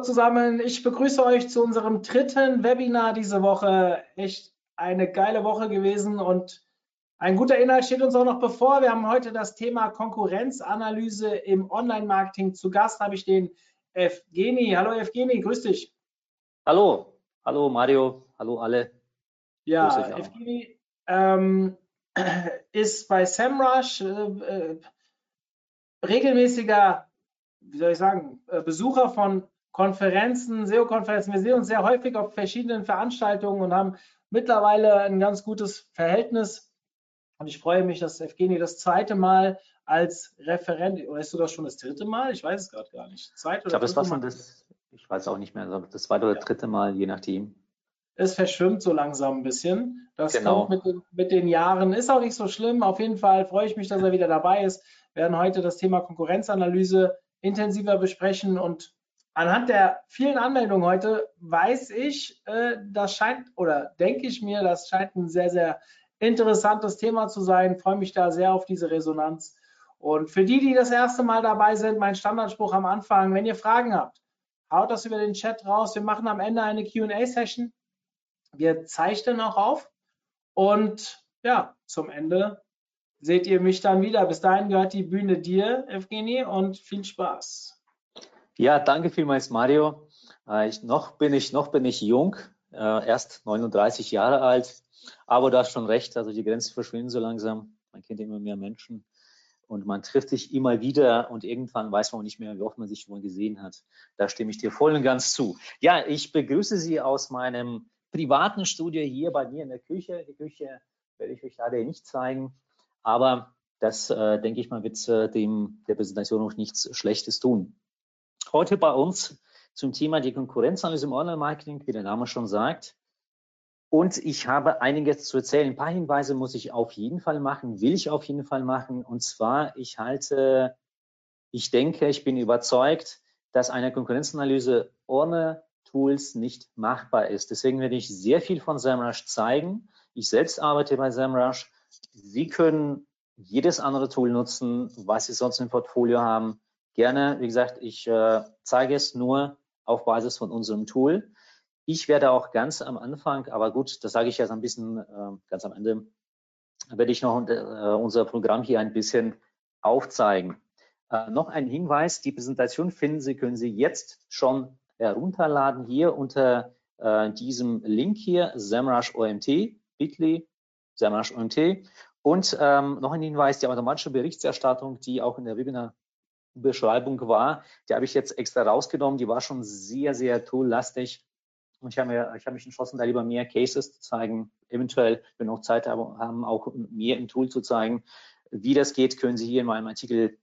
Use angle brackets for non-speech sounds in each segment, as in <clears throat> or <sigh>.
Hallo zusammen, ich begrüße euch zu unserem dritten Webinar diese Woche. Echt eine geile Woche gewesen und ein guter Inhalt steht uns auch noch bevor. Wir haben heute das Thema Konkurrenzanalyse im Online-Marketing. Zu Gast habe ich den Evgeni. Hallo Evgeni, grüß dich. Hallo, hallo Mario, hallo alle. Ja, Evgeni ähm, <clears throat> ist bei SEMrush äh, äh, regelmäßiger, wie soll ich sagen, äh, Besucher von Konferenzen, SEO-Konferenzen. Wir sehen uns sehr häufig auf verschiedenen Veranstaltungen und haben mittlerweile ein ganz gutes Verhältnis. Und ich freue mich, dass Evgeni das zweite Mal als Referent, oder ist sogar schon das dritte Mal? Ich weiß es gerade gar nicht. Zweite ich glaube, das war schon das, ich weiß auch nicht mehr, das zweite oder dritte Mal, je nachdem. Es verschwimmt so langsam ein bisschen. Das genau. kommt mit den, mit den Jahren, ist auch nicht so schlimm. Auf jeden Fall freue ich mich, dass er wieder dabei ist. Wir werden heute das Thema Konkurrenzanalyse intensiver besprechen und anhand der vielen Anmeldungen heute weiß ich, äh, das scheint oder denke ich mir, das scheint ein sehr, sehr interessantes Thema zu sein. Freue mich da sehr auf diese Resonanz. Und für die, die das erste Mal dabei sind, mein Standardspruch am Anfang, wenn ihr Fragen habt, haut das über den Chat raus. Wir machen am Ende eine QA-Session. Wir zeichnen auch auf. Und ja, zum Ende seht ihr mich dann wieder. Bis dahin gehört die Bühne dir, Evgeny, und viel Spaß. Ja, danke vielmals, Mario. Äh, ich, noch, bin ich, noch bin ich jung, äh, erst 39 Jahre alt, aber du hast schon recht, also die Grenzen verschwinden so langsam. Man kennt immer mehr Menschen und man trifft sich immer wieder und irgendwann weiß man auch nicht mehr, wie oft man sich wohl gesehen hat. Da stimme ich dir voll und ganz zu. Ja, ich begrüße Sie aus meinem privaten Studio hier bei mir in der Küche. Die Küche werde ich euch leider nicht zeigen, aber das, äh, denke ich mal, wird äh, dem der Präsentation noch nichts Schlechtes tun. Heute bei uns zum Thema die Konkurrenzanalyse im Online-Marketing, wie der Name schon sagt. Und ich habe einiges zu erzählen. Ein paar Hinweise muss ich auf jeden Fall machen, will ich auf jeden Fall machen. Und zwar, ich halte, ich denke, ich bin überzeugt, dass eine Konkurrenzanalyse ohne Tools nicht machbar ist. Deswegen werde ich sehr viel von SEMrush zeigen. Ich selbst arbeite bei SEMrush. Sie können jedes andere Tool nutzen, was Sie sonst im Portfolio haben gerne. Wie gesagt, ich äh, zeige es nur auf Basis von unserem Tool. Ich werde auch ganz am Anfang, aber gut, das sage ich jetzt ein bisschen äh, ganz am Ende, werde ich noch äh, unser Programm hier ein bisschen aufzeigen. Äh, noch ein Hinweis, die Präsentation finden Sie, können Sie jetzt schon herunterladen hier unter äh, diesem Link hier, SEMrush OMT, bit.ly, SEMrush OMT. Und ähm, noch ein Hinweis, die automatische Berichterstattung, die auch in der Webinar Beschreibung war. Die habe ich jetzt extra rausgenommen. Die war schon sehr, sehr toollastig. Und ich habe, mir, ich habe mich entschlossen, da lieber mehr Cases zu zeigen. Eventuell, wenn wir noch Zeit haben, auch mehr im Tool zu zeigen. Wie das geht, können Sie hier in meinem Artikel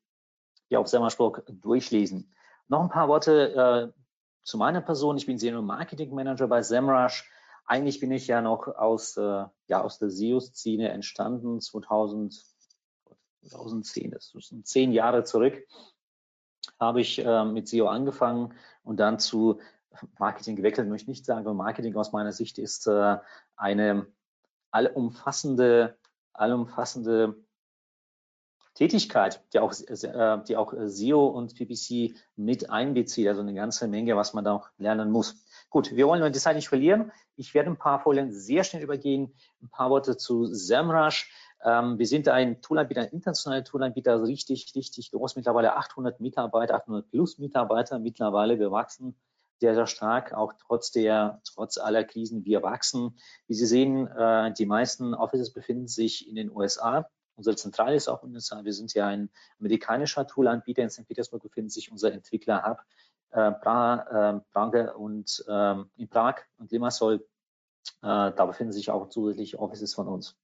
hier auf Semmersburg durchlesen. Noch ein paar Worte äh, zu meiner Person. Ich bin Senior Marketing Manager bei SEMrush. Eigentlich bin ich ja noch aus, äh, ja, aus der SEO-Szene entstanden, 2000, 2010, das sind zehn Jahre zurück habe ich äh, mit SEO angefangen und dann zu Marketing gewechselt, möchte ich nicht sagen, Marketing aus meiner Sicht ist äh, eine allumfassende, allumfassende Tätigkeit, die auch, äh, die auch SEO und PPC mit einbezieht, also eine ganze Menge, was man da auch lernen muss. Gut, wir wollen die Zeit nicht verlieren. Ich werde ein paar Folien sehr schnell übergehen, ein paar Worte zu SEMrush. Ähm, wir sind ein Toolanbieter, ein internationaler Toolanbieter, also richtig, richtig groß, mittlerweile 800 Mitarbeiter, 800 plus Mitarbeiter mittlerweile. Wir wachsen sehr, sehr stark, auch trotz der, trotz aller Krisen, wir wachsen. Wie Sie sehen, äh, die meisten Offices befinden sich in den USA. Unsere Zentrale ist auch in den USA. Wir sind ja ein amerikanischer Toolanbieter. In St. Petersburg befindet sich unser Entwickler-Hub. Äh, Prague äh, und ähm, in Prag und Limassol, äh, da befinden sich auch zusätzlich Offices von uns.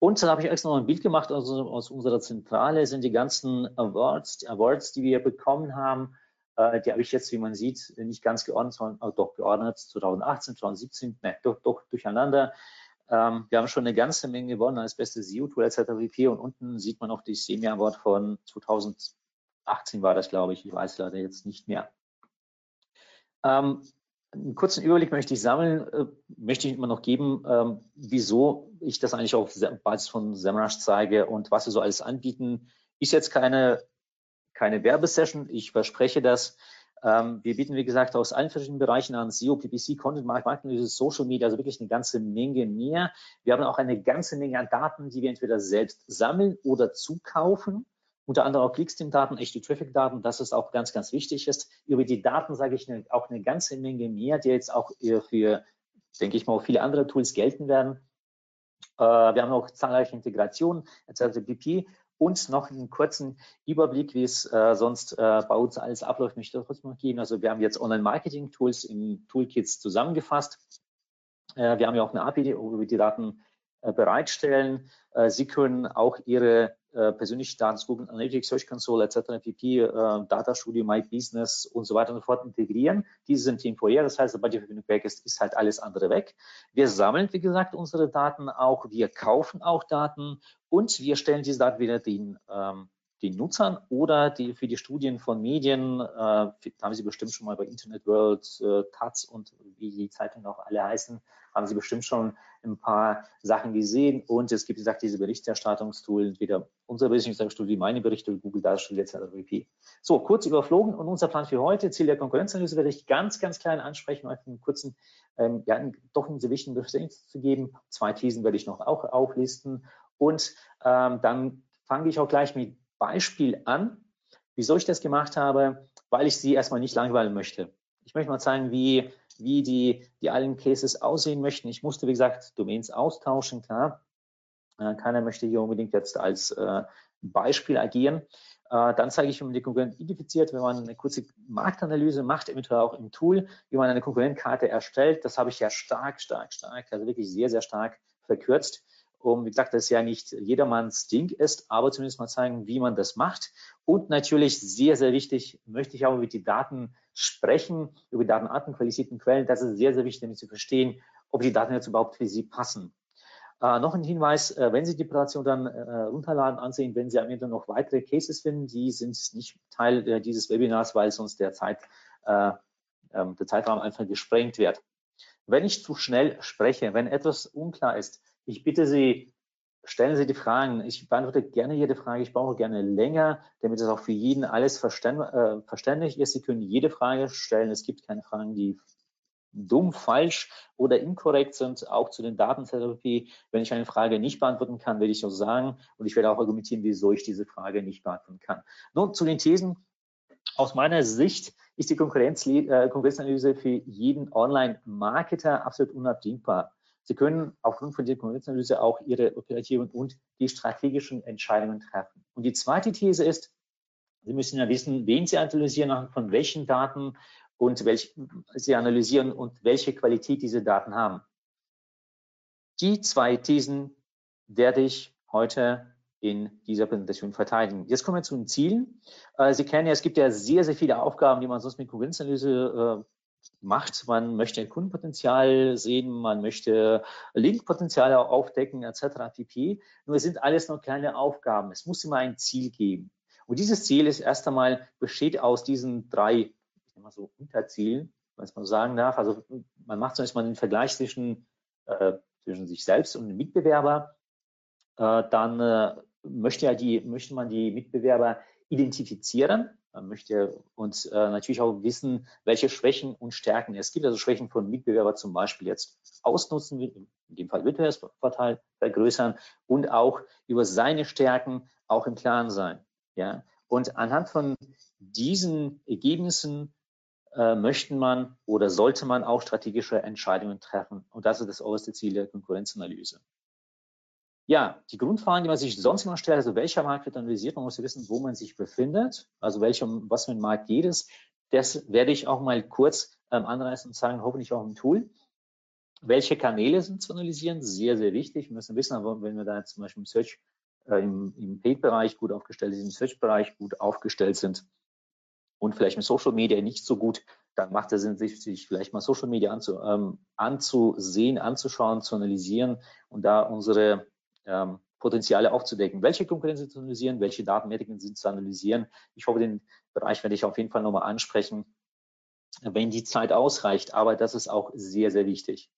Und dann habe ich extra noch ein Bild gemacht also aus unserer Zentrale, sind die ganzen Awards, die Awards, die wir bekommen haben. Äh, die habe ich jetzt, wie man sieht, nicht ganz geordnet, sondern auch doch geordnet 2018, 2017, ne, doch, doch durcheinander. Ähm, wir haben schon eine ganze Menge gewonnen als bestes SEO-Tool etc. pp. Und unten sieht man auch die Semi Award von 2018 war das, glaube ich. Ich weiß leider jetzt nicht mehr. Ähm, einen kurzen Überblick möchte ich sammeln, äh, möchte ich immer noch geben, ähm, wieso ich das eigentlich auf Basis von SEMrush zeige und was wir so alles anbieten. Ist jetzt keine, keine Werbesession, ich verspreche das. Ähm, wir bieten, wie gesagt, aus allen verschiedenen Bereichen an, SEO, PPC, Content Marketing, Social Media, also wirklich eine ganze Menge mehr. Wir haben auch eine ganze Menge an Daten, die wir entweder selbst sammeln oder zukaufen. Unter anderem auch Clickstream-Daten, echte Traffic-Daten, das ist auch ganz, ganz wichtig ist. Über die Daten sage ich auch eine ganze Menge mehr, die jetzt auch für, denke ich mal, viele andere Tools gelten werden. Äh, wir haben auch zahlreiche Integrationen etc. pp. Und noch einen kurzen Überblick, wie es äh, sonst äh, bei uns alles abläuft, möchte ich kurz noch geben. Also wir haben jetzt Online-Marketing-Tools in Toolkits zusammengefasst. Äh, wir haben ja auch eine API, wo wir die Daten äh, bereitstellen. Äh, Sie können auch Ihre äh, persönliche Daten, Google Analytics, Search Console etc., pp, äh, Data Studio, My Business und so weiter und so fort integrieren. Diese sind temporär, das heißt, sobald die Verbindung weg ist, ist halt alles andere weg. Wir sammeln, wie gesagt, unsere Daten auch, wir kaufen auch Daten und wir stellen diese Daten wieder den, ähm, den Nutzern oder die, für die Studien von Medien, äh, haben Sie bestimmt schon mal bei Internet World, äh, Taz und wie die Zeitungen auch alle heißen, haben Sie bestimmt schon ein paar Sachen gesehen. Und es gibt, wie gesagt, diese Berichterstattungstool, entweder unser Berichterstattungstool, wie meine Berichte, Google Darstellung etc. pp. So, kurz überflogen. Und unser Plan für heute, Ziel der Konkurrenzanalyse, werde ich ganz, ganz klein ansprechen, euch einen kurzen, ähm, ja, doch einen sehr wichtigen Verständnis zu geben. Zwei Thesen werde ich noch auch auflisten. Und ähm, dann fange ich auch gleich mit Beispiel an. Wieso ich das gemacht habe? Weil ich Sie erstmal nicht langweilen möchte. Ich möchte mal zeigen, wie wie die, die allen Cases aussehen möchten. Ich musste, wie gesagt, Domains austauschen, klar. Äh, keiner möchte hier unbedingt jetzt als äh, Beispiel agieren. Äh, dann zeige ich, wie man die Konkurrenten identifiziert, wenn man eine kurze Marktanalyse macht, eventuell auch im Tool, wie man eine Konkurrentenkarte erstellt. Das habe ich ja stark, stark, stark, also wirklich sehr, sehr stark verkürzt um, wie gesagt, das ja nicht jedermanns Ding ist, aber zumindest mal zeigen, wie man das macht. Und natürlich sehr, sehr wichtig, möchte ich auch über die Daten sprechen, über Datenarten, qualifizierten Quellen. Das ist sehr, sehr wichtig, damit zu verstehen, ob die Daten jetzt überhaupt für Sie passen. Äh, noch ein Hinweis, äh, wenn Sie die Präsentation dann äh, runterladen, ansehen, wenn Sie am Ende noch weitere Cases finden, die sind nicht Teil äh, dieses Webinars, weil sonst der, Zeit, äh, ähm, der Zeitraum einfach gesprengt wird. Wenn ich zu schnell spreche, wenn etwas unklar ist, ich bitte Sie, stellen Sie die Fragen. Ich beantworte gerne jede Frage. Ich brauche gerne länger, damit es auch für jeden alles äh, verständlich ist. Sie können jede Frage stellen. Es gibt keine Fragen, die dumm, falsch oder inkorrekt sind, auch zu den Datentherapie. Wenn ich eine Frage nicht beantworten kann, werde ich auch sagen und ich werde auch argumentieren, wieso ich diese Frage nicht beantworten kann. Nun zu den Thesen. Aus meiner Sicht ist die Konkurrenz, äh, Konkurrenzanalyse für jeden Online-Marketer absolut unabdingbar. Sie können aufgrund von der Konkurrenzanalyse auch Ihre operativen und die strategischen Entscheidungen treffen. Und die zweite These ist, Sie müssen ja wissen, wen Sie analysieren, von welchen Daten und welche Sie analysieren und welche Qualität diese Daten haben. Die zwei Thesen werde ich heute in dieser Präsentation verteidigen. Jetzt kommen wir zu den Zielen. Äh, Sie kennen ja, es gibt ja sehr, sehr viele Aufgaben, die man sonst mit Konkurrenzanalyse äh, macht. Man möchte Kundenpotenzial sehen, man möchte Linkpotenziale aufdecken etc. pp. Nur es sind alles nur kleine Aufgaben. Es muss immer ein Ziel geben. Und dieses Ziel ist erst einmal besteht aus diesen drei, ich nenne mal so Unterzielen, was man sagen darf. Also man macht zunächst mal den Vergleich zwischen, äh, zwischen sich selbst und dem Mitbewerber. Äh, dann äh, möchte, ja die, möchte man die Mitbewerber identifizieren man möchte uns äh, natürlich auch wissen, welche Schwächen und Stärken es gibt. Also Schwächen von Mitbewerber zum Beispiel jetzt ausnutzen, in dem Fall Wettbewerbsvorteil vergrößern und auch über seine Stärken auch im Klaren sein. Ja? Und anhand von diesen Ergebnissen äh, möchten man oder sollte man auch strategische Entscheidungen treffen. Und das ist das oberste Ziel der Konkurrenzanalyse. Ja, die Grundfragen, die man sich sonst immer stellt, also welcher Markt wird analysiert, man muss wissen, wo man sich befindet, also welchem, was für ein Markt geht es. Das werde ich auch mal kurz ähm, anreißen und sagen, hoffentlich auch im Tool. Welche Kanäle sind zu analysieren? Sehr, sehr wichtig. Wir müssen wissen, wenn wir da zum Beispiel im Search, äh, im, im Paid-Bereich gut aufgestellt sind, im Search-Bereich gut aufgestellt sind, und vielleicht mit Social Media nicht so gut, dann macht es Sinn, sich, sich vielleicht mal Social Media anzu, ähm, anzusehen, anzuschauen, zu analysieren und da unsere ähm, Potenziale aufzudecken. Welche Konkurrenz zu analysieren, welche Datenmetriken sind zu analysieren. Ich hoffe, den Bereich werde ich auf jeden Fall nochmal ansprechen, wenn die Zeit ausreicht. Aber das ist auch sehr, sehr wichtig.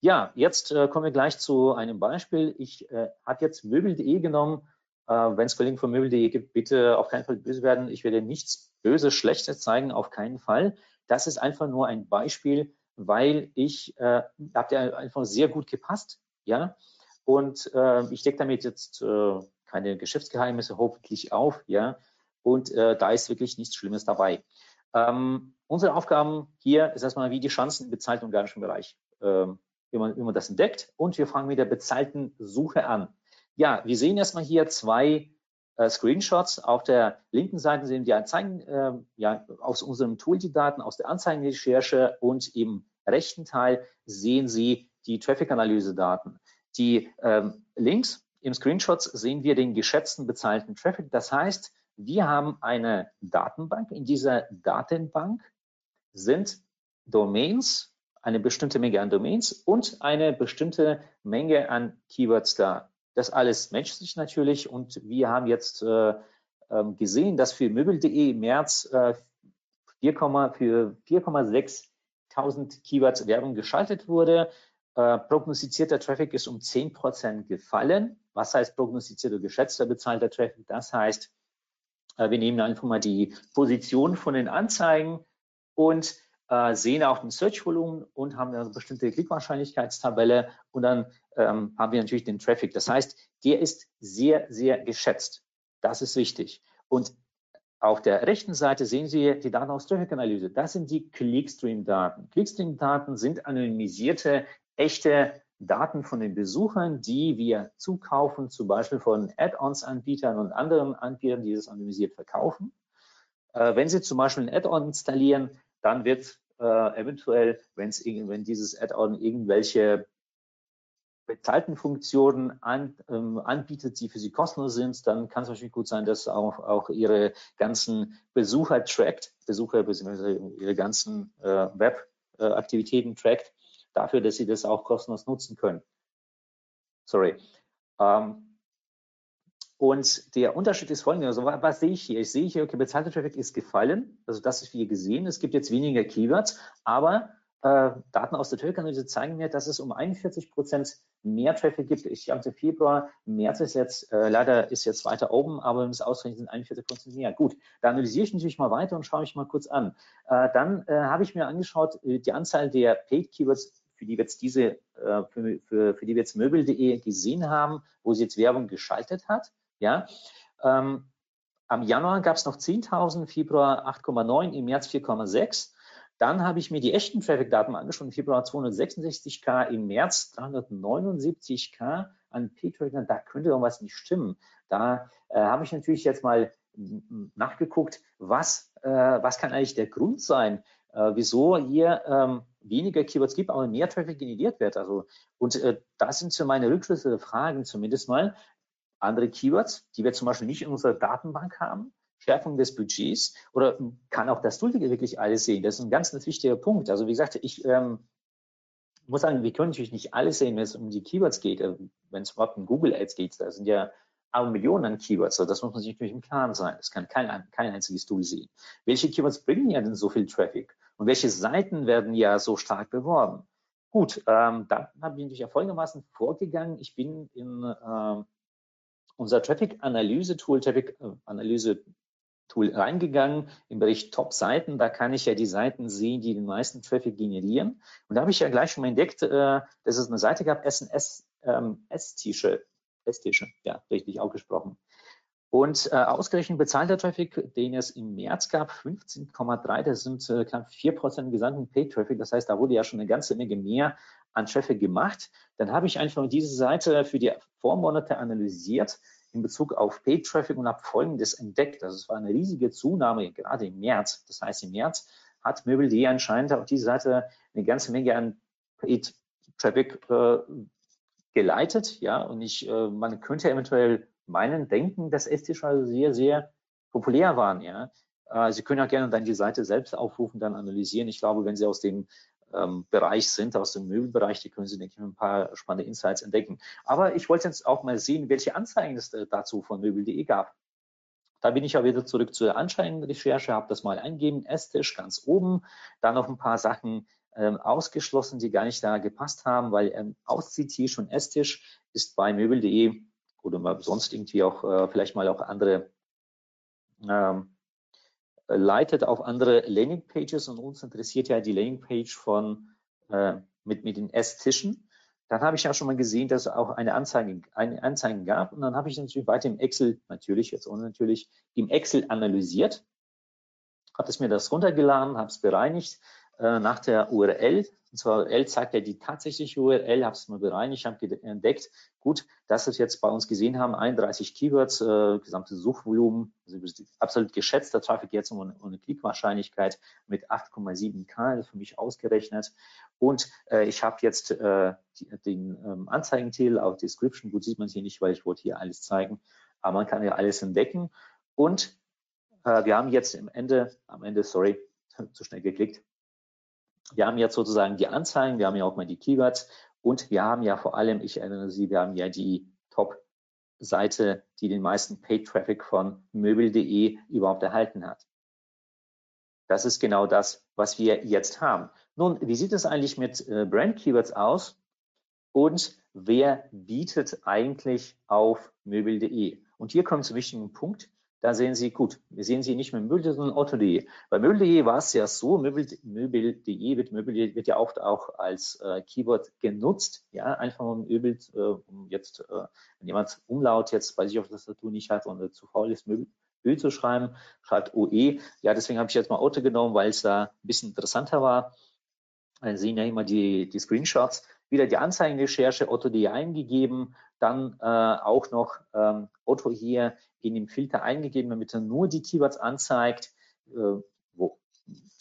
Ja, jetzt äh, kommen wir gleich zu einem Beispiel. Ich äh, habe jetzt möbel.de genommen. Äh, wenn es Verlinken von möbel.de gibt, bitte auf keinen Fall böse werden. Ich werde nichts Böses, Schlechtes zeigen, auf keinen Fall. Das ist einfach nur ein Beispiel, weil ich, äh, habt ihr einfach sehr gut gepasst, ja. Und äh, ich decke damit jetzt äh, keine Geschäftsgeheimnisse hoffentlich auf, ja. Und äh, da ist wirklich nichts Schlimmes dabei. Ähm, unsere Aufgaben hier ist erstmal, wie die Chancen im bezahlten organischen Bereich, äh, wie, man, wie man das entdeckt. Und wir fangen mit der bezahlten Suche an. Ja, wir sehen erstmal hier zwei äh, Screenshots. Auf der linken Seite sehen wir Anzeigen, äh, ja, aus unserem Tool die Daten, aus der Anzeigenrecherche und im rechten Teil sehen Sie die Traffic-Analyse-Daten. Die ähm, links im Screenshot sehen wir den geschätzten bezahlten Traffic. Das heißt, wir haben eine Datenbank. In dieser Datenbank sind Domains, eine bestimmte Menge an Domains und eine bestimmte Menge an Keywords da. Das alles matcht sich natürlich und wir haben jetzt äh, ähm, gesehen, dass für möbel.de im März äh, 4, für 4,6 Keywords Werbung geschaltet wurde. Äh, prognostizierter Traffic ist um 10% gefallen. Was heißt prognostizierter, geschätzter bezahlter Traffic? Das heißt, äh, wir nehmen einfach mal die Position von den Anzeigen und äh, sehen auch den Search-Volumen und haben eine bestimmte Klickwahrscheinlichkeitstabelle und dann ähm, haben wir natürlich den Traffic. Das heißt, der ist sehr, sehr geschätzt. Das ist wichtig. Und auf der rechten Seite sehen Sie die Daten aus Traffic-Analyse. Das sind die Clickstream-Daten. Clickstream-Daten sind anonymisierte, echte Daten von den Besuchern, die wir zukaufen, zum Beispiel von Add-ons-Anbietern und anderen Anbietern, die das anonymisiert verkaufen. Äh, wenn Sie zum Beispiel ein Add-on installieren, dann wird äh, eventuell, wenn's, wenn dieses Add-on irgendwelche bezahlten Funktionen an, ähm, anbietet, die für Sie kostenlos sind, dann kann es natürlich gut sein, dass auch, auch Ihre ganzen Besucher trackt, Besucher bzw. Ihre ganzen äh, Web-Aktivitäten trackt, dafür, dass Sie das auch kostenlos nutzen können. Sorry. Ähm, und der Unterschied ist folgender. Also was, sehe ich hier? Ich sehe hier, okay, bezahlter Traffic ist gefallen. Also das ist wie gesehen. Es gibt jetzt weniger Keywords, aber äh, Daten aus der Traffic-Analyse zeigen mir, dass es um 41 Prozent mehr Traffic gibt. Ich habe Februar, März ist jetzt, äh, leider ist jetzt weiter oben, aber es ausrechnet, sind 41 Prozent mehr. Gut, da analysiere ich natürlich mal weiter und schaue mich mal kurz an. Äh, dann äh, habe ich mir angeschaut, äh, die Anzahl der Paid Keywords für die wir jetzt diese, äh, für, für, für die wir jetzt möbel.de gesehen haben, wo sie jetzt Werbung geschaltet hat. Ja, ähm, am Januar gab es noch 10.000, Februar 8,9, im März 4,6. Dann habe ich mir die echten Traffic-Daten angeschaut. Im Februar 266k, im März 379k an P-Trackern. Da könnte irgendwas nicht stimmen. Da äh, habe ich natürlich jetzt mal nachgeguckt, was, äh, was kann eigentlich der Grund sein, äh, wieso hier ähm, weniger Keywords gibt, aber mehr Traffic generiert wird. Also, und äh, das sind so meine Rückschlüsse, Fragen zumindest mal andere Keywords, die wir zum Beispiel nicht in unserer Datenbank haben, Schärfung des Budgets oder kann auch das Tool wirklich alles sehen? Das ist ein ganz, ganz wichtiger Punkt. Also wie gesagt, ich ähm, muss sagen, wir können natürlich nicht alles sehen, wenn es um die Keywords geht, äh, wenn es überhaupt um Google Ads geht. Da sind ja aber Millionen an Keywords. Also das muss man sich natürlich im Klaren sein. Das kann kein, kein einziges Tool sehen. Welche Keywords bringen ja denn so viel Traffic? Und welche Seiten werden ja so stark beworben? Gut, ähm, da habe ich natürlich folgendermaßen vorgegangen. Ich bin in ähm, unser Traffic-Analyse-Tool, Traffic-Analyse-Tool reingegangen im Bereich Top-Seiten. Da kann ich ja die Seiten sehen, die den meisten Traffic generieren. Und da habe ich ja gleich schon mal entdeckt, äh, dass es eine Seite gab, SNS ähm, S-Tische, S-Tische, ja, richtig ausgesprochen. Und äh, ausgerechnet bezahlter Traffic, den es im März gab, 15,3, das sind äh, knapp 4% gesamten Paid-Traffic. Das heißt, da wurde ja schon eine ganze Menge mehr an Traffic gemacht. Dann habe ich einfach diese Seite für die Vormonate analysiert in Bezug auf Paid Traffic und habe Folgendes entdeckt. Also es war eine riesige Zunahme gerade im März. Das heißt, im März hat Möbel.de anscheinend auf diese Seite eine ganze Menge an Paid Traffic äh, geleitet. Ja, und ich, äh, man könnte eventuell meinen, denken, dass Esstisch also sehr, sehr populär waren. Ja, Äh, Sie können auch gerne dann die Seite selbst aufrufen, dann analysieren. Ich glaube, wenn Sie aus dem ähm, Bereich sind, aus dem Möbelbereich, die können Sie, denke ich, ein paar spannende Insights entdecken. Aber ich wollte jetzt auch mal sehen, welche Anzeigen es äh, dazu von möbel.de gab. Da bin ich auch wieder zurück zur Anscheinrecherche, habe das mal eingegeben, Esstisch ganz oben, da noch ein paar Sachen ähm, ausgeschlossen, die gar nicht da gepasst haben, weil ähm, auszieht hier schon Esstisch ist bei möbel.de oder sonst irgendwie auch äh, vielleicht mal auch andere ähm, leitet auf andere Landingpages und uns interessiert ja die Landingpage von äh, mit, mit den Esstischen. Dann habe ich ja schon mal gesehen, dass es auch eine Anzeige, eine Anzeige gab. Und dann habe ich natürlich weiter im Excel, natürlich jetzt ohne natürlich, im Excel analysiert, habe es mir das runtergeladen, habe es bereinigt äh, nach der URL und zwar URL zeigt ja die tatsächliche URL, habe es mal bereinigt, habe entdeckt, gut, dass wir jetzt bei uns gesehen haben, 31 Keywords, äh, gesamtes Suchvolumen, also absolut geschätzter Traffic jetzt ohne, ohne Klickwahrscheinlichkeit mit 8,7K, das für mich ausgerechnet. Und äh, ich habe jetzt äh, die, den ähm, Anzeigentitel auf Description, gut sieht man hier nicht, weil ich wollte hier alles zeigen, aber man kann ja alles entdecken. Und äh, wir haben jetzt am Ende, am Ende, sorry, <laughs> zu schnell geklickt, wir haben jetzt sozusagen die Anzeigen, wir haben ja auch mal die Keywords und wir haben ja vor allem, ich erinnere Sie, wir haben ja die Top-Seite, die den meisten Paid-Traffic von möbel.de überhaupt erhalten hat. Das ist genau das, was wir jetzt haben. Nun, wie sieht es eigentlich mit äh, Brand-Keywords aus? Und wer bietet eigentlich auf möbel.de? Und hier kommt zum wichtigen Punkt. Da sehen Sie, gut, wir sehen Sie nicht mehr Möbel, sondern Otto.de. Bei Möbel.de war es ja so, Möbel.de Möbel wird, Möbel wird ja oft auch als äh, Keyword genutzt, ja, einfach um Möbel, äh, um jetzt, äh, wenn jemand Umlaut jetzt bei sich auf der Tastatur nicht hat und zu faul ist, Möbel, Ö zu schreiben, schreibt OE. Ja, deswegen habe ich jetzt mal Otto genommen, weil es da ein bisschen interessanter war. Dann sehen ja immer die, die Screenshots. Wieder die Anzeigenrecherche, Otto.de eingegeben, dann äh, auch noch ähm, Otto hier in dem Filter eingegeben, damit er nur die Keywords anzeigt, äh, wo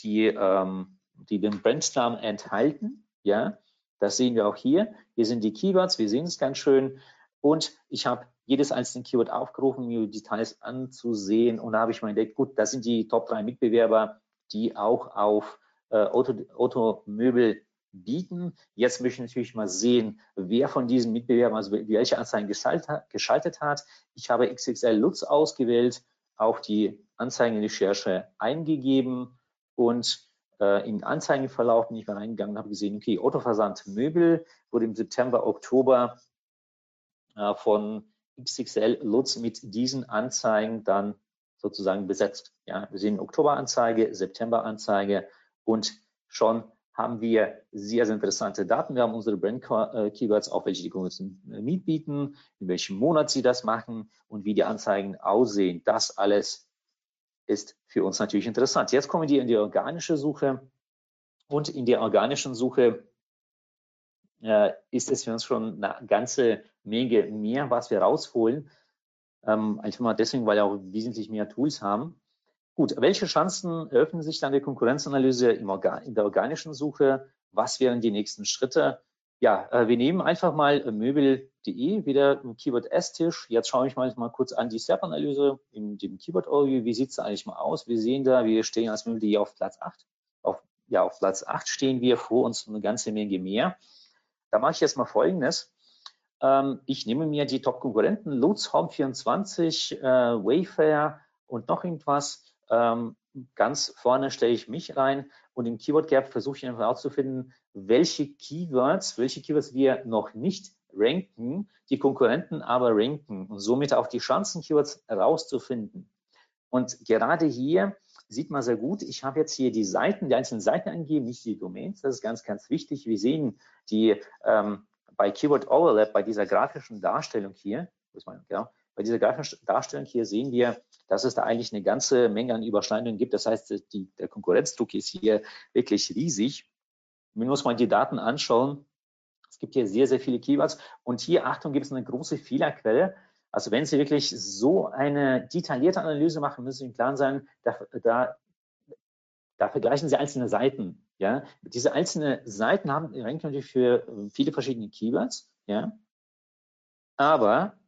die, ähm, die den Brandnamen enthalten. Ja, das sehen wir auch hier. Hier sind die Keywords, wir sehen es ganz schön. Und ich habe jedes einzelne Keyword aufgerufen, mir die Details anzusehen. Und da habe ich mal entdeckt, gut, das sind die Top 3 Mitbewerber, die auch auf äh, Auto, Automöbel bieten. Jetzt möchte ich natürlich mal sehen, wer von diesen Mitbewerbern, also welche Anzeigen geschaltet hat. Ich habe XXL Lutz ausgewählt, auch die Anzeigenrecherche eingegeben und äh, im Anzeigenverlauf bin ich mal reingegangen und habe gesehen, okay, Autoversand Möbel wurde im September, Oktober äh, von XXL Lutz mit diesen Anzeigen dann sozusagen besetzt. Ja, wir sehen Oktoberanzeige, Septemberanzeige und schon haben wir sehr, sehr interessante Daten. Wir haben unsere Brand-Keywords, auch welche die Kunden mitbieten, in welchem Monat sie das machen und wie die Anzeigen aussehen. Das alles ist für uns natürlich interessant. Jetzt kommen wir in die organische Suche und in der organischen Suche äh, ist es für uns schon eine ganze Menge mehr, was wir rausholen. Ähm, einfach mal deswegen, weil wir auch wesentlich mehr Tools haben. Gut, welche Chancen eröffnen sich dann der Konkurrenzanalyse in der organischen Suche? Was wären die nächsten Schritte? Ja, äh, wir nehmen einfach mal möbel.de, wieder ein Keyword S-Tisch. Jetzt schaue ich mal, mal kurz an die SERP-Analyse in dem Keyword Overview. Wie sieht es eigentlich mal aus? Wir sehen da, wir stehen als möbel.de auf Platz 8. Auf, ja, auf Platz 8 stehen wir vor uns eine ganze Menge mehr. Da mache ich jetzt mal Folgendes. Ähm, ich nehme mir die Top-Konkurrenten, Lutz Home 24, äh, Wayfair und noch irgendwas ähm, ganz vorne stelle ich mich rein und im Keyword Gap versuche ich einfach herauszufinden, welche Keywords, welche Keywords wir noch nicht ranken, die Konkurrenten aber ranken und somit auch die Chancen, Keywords herauszufinden. Und gerade hier sieht man sehr gut, ich habe jetzt hier die Seiten, die einzelnen Seiten angegeben, nicht die Domains. Das ist ganz, ganz wichtig. Wir sehen die ähm, bei Keyword Overlap, bei dieser grafischen Darstellung hier, muss man, genau, bei dieser Darstellung hier sehen wir, dass es da eigentlich eine ganze Menge an Überschneidungen gibt. Das heißt, die, der Konkurrenzdruck ist hier wirklich riesig. Man muss mal die Daten anschauen. Es gibt hier sehr, sehr viele Keywords. Und hier, Achtung, gibt es eine große Fehlerquelle. Also wenn Sie wirklich so eine detaillierte Analyse machen, müssen Sie im Klaren sein, da, da, da vergleichen Sie einzelne Seiten. Ja, diese einzelnen Seiten haben natürlich für viele verschiedene Keywords. Ja, aber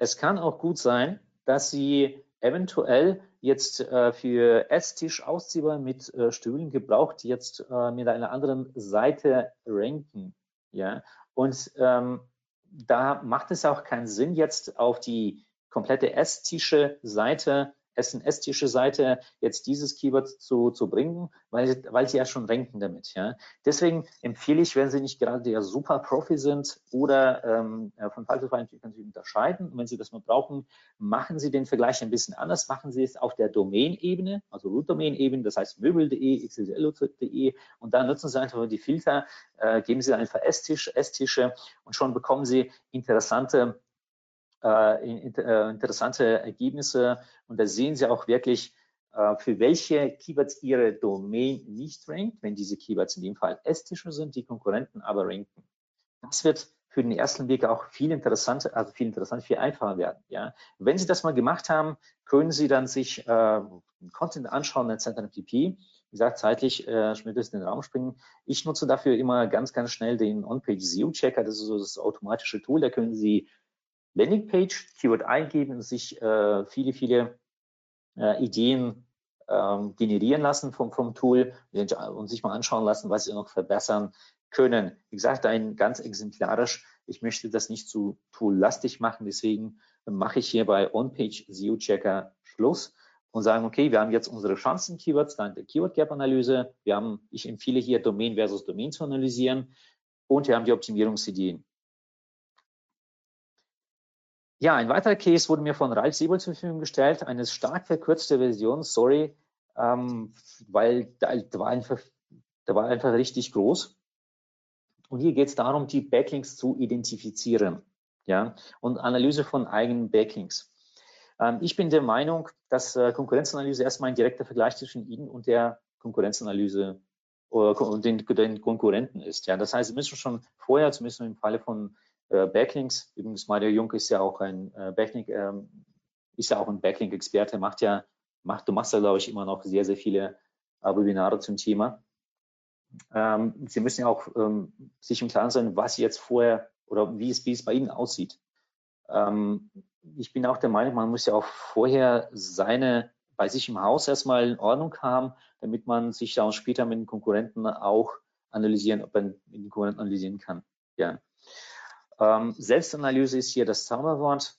es kann auch gut sein, dass Sie eventuell jetzt äh, für Esstisch ausziehbar mit äh, Stühlen gebraucht, jetzt äh, mit einer anderen Seite ranken. Ja, und ähm, da macht es auch keinen Sinn, jetzt auf die komplette Esstische-Seite SNS-tische Seite jetzt dieses Keyword zu, zu bringen, weil, weil sie ja schon ranken damit. Ja. Deswegen empfehle ich, wenn Sie nicht gerade der super Profi sind oder ähm, von Fall zu Fall können Sie unterscheiden. Und wenn Sie das mal brauchen, machen Sie den Vergleich ein bisschen anders. Machen Sie es auf der Domain-Ebene, also Root-Domain-Ebene, das heißt möbel.de, xsl.de und dann nutzen Sie einfach die Filter, äh, geben Sie einfach S-Tisch, S-Tische und schon bekommen Sie interessante äh, äh, interessante Ergebnisse und da sehen Sie auch wirklich, äh, für welche Keywords Ihre Domain nicht rankt, wenn diese Keywords in dem Fall ästischer sind, die Konkurrenten aber ranken. Das wird für den ersten Weg auch viel interessanter, also viel interessanter, viel einfacher werden. Ja. Wenn Sie das mal gemacht haben, können Sie dann sich äh, Content anschauen etc. pp. Wie gesagt, zeitlich äh, ist in den Raum springen. Ich nutze dafür immer ganz, ganz schnell den On-Page SEO-Checker. Das ist so das automatische Tool. Da können Sie Landingpage, Keyword eingeben und sich äh, viele, viele äh, Ideen ähm, generieren lassen vom, vom Tool und sich mal anschauen lassen, was sie noch verbessern können. Wie gesagt, ein ganz exemplarisch. Ich möchte das nicht zu toollastig machen, deswegen mache ich hier bei OnPage SEO Checker Schluss und sagen, okay, wir haben jetzt unsere Chancen-Keywords dank der Keyword Gap Analyse. Wir haben, ich empfehle hier Domain versus Domain zu analysieren und wir haben die Optimierungsideen. Ja, ein weiterer Case wurde mir von Ralf Siebel zur Verfügung gestellt, eine stark verkürzte Version, sorry, ähm, weil da, da, war einfach, da war einfach richtig groß. Und hier geht es darum, die Backlinks zu identifizieren ja, und Analyse von eigenen Backlinks. Ähm, ich bin der Meinung, dass äh, Konkurrenzanalyse erstmal ein direkter Vergleich zwischen Ihnen und der Konkurrenzanalyse oder äh, den, den Konkurrenten ist. Ja. Das heißt, Sie müssen schon vorher, zumindest im Falle von äh, Backlinks. Übrigens, Mario Jung ist ja auch ein äh, Backlink, ähm, ist ja auch ein Backlink-Experte, macht ja, macht, du machst ja, glaube ich, immer noch sehr, sehr viele äh, Webinare zum Thema. Ähm, Sie müssen ja auch ähm, sich im Klaren sein, was jetzt vorher oder wie es, wie es bei Ihnen aussieht. Ähm, ich bin auch der Meinung, man muss ja auch vorher seine bei sich im Haus erstmal in Ordnung haben, damit man sich dann später mit den Konkurrenten auch analysieren, ob man mit den Konkurrenten analysieren kann. Ja. Ähm, Selbstanalyse ist hier das Zauberwort.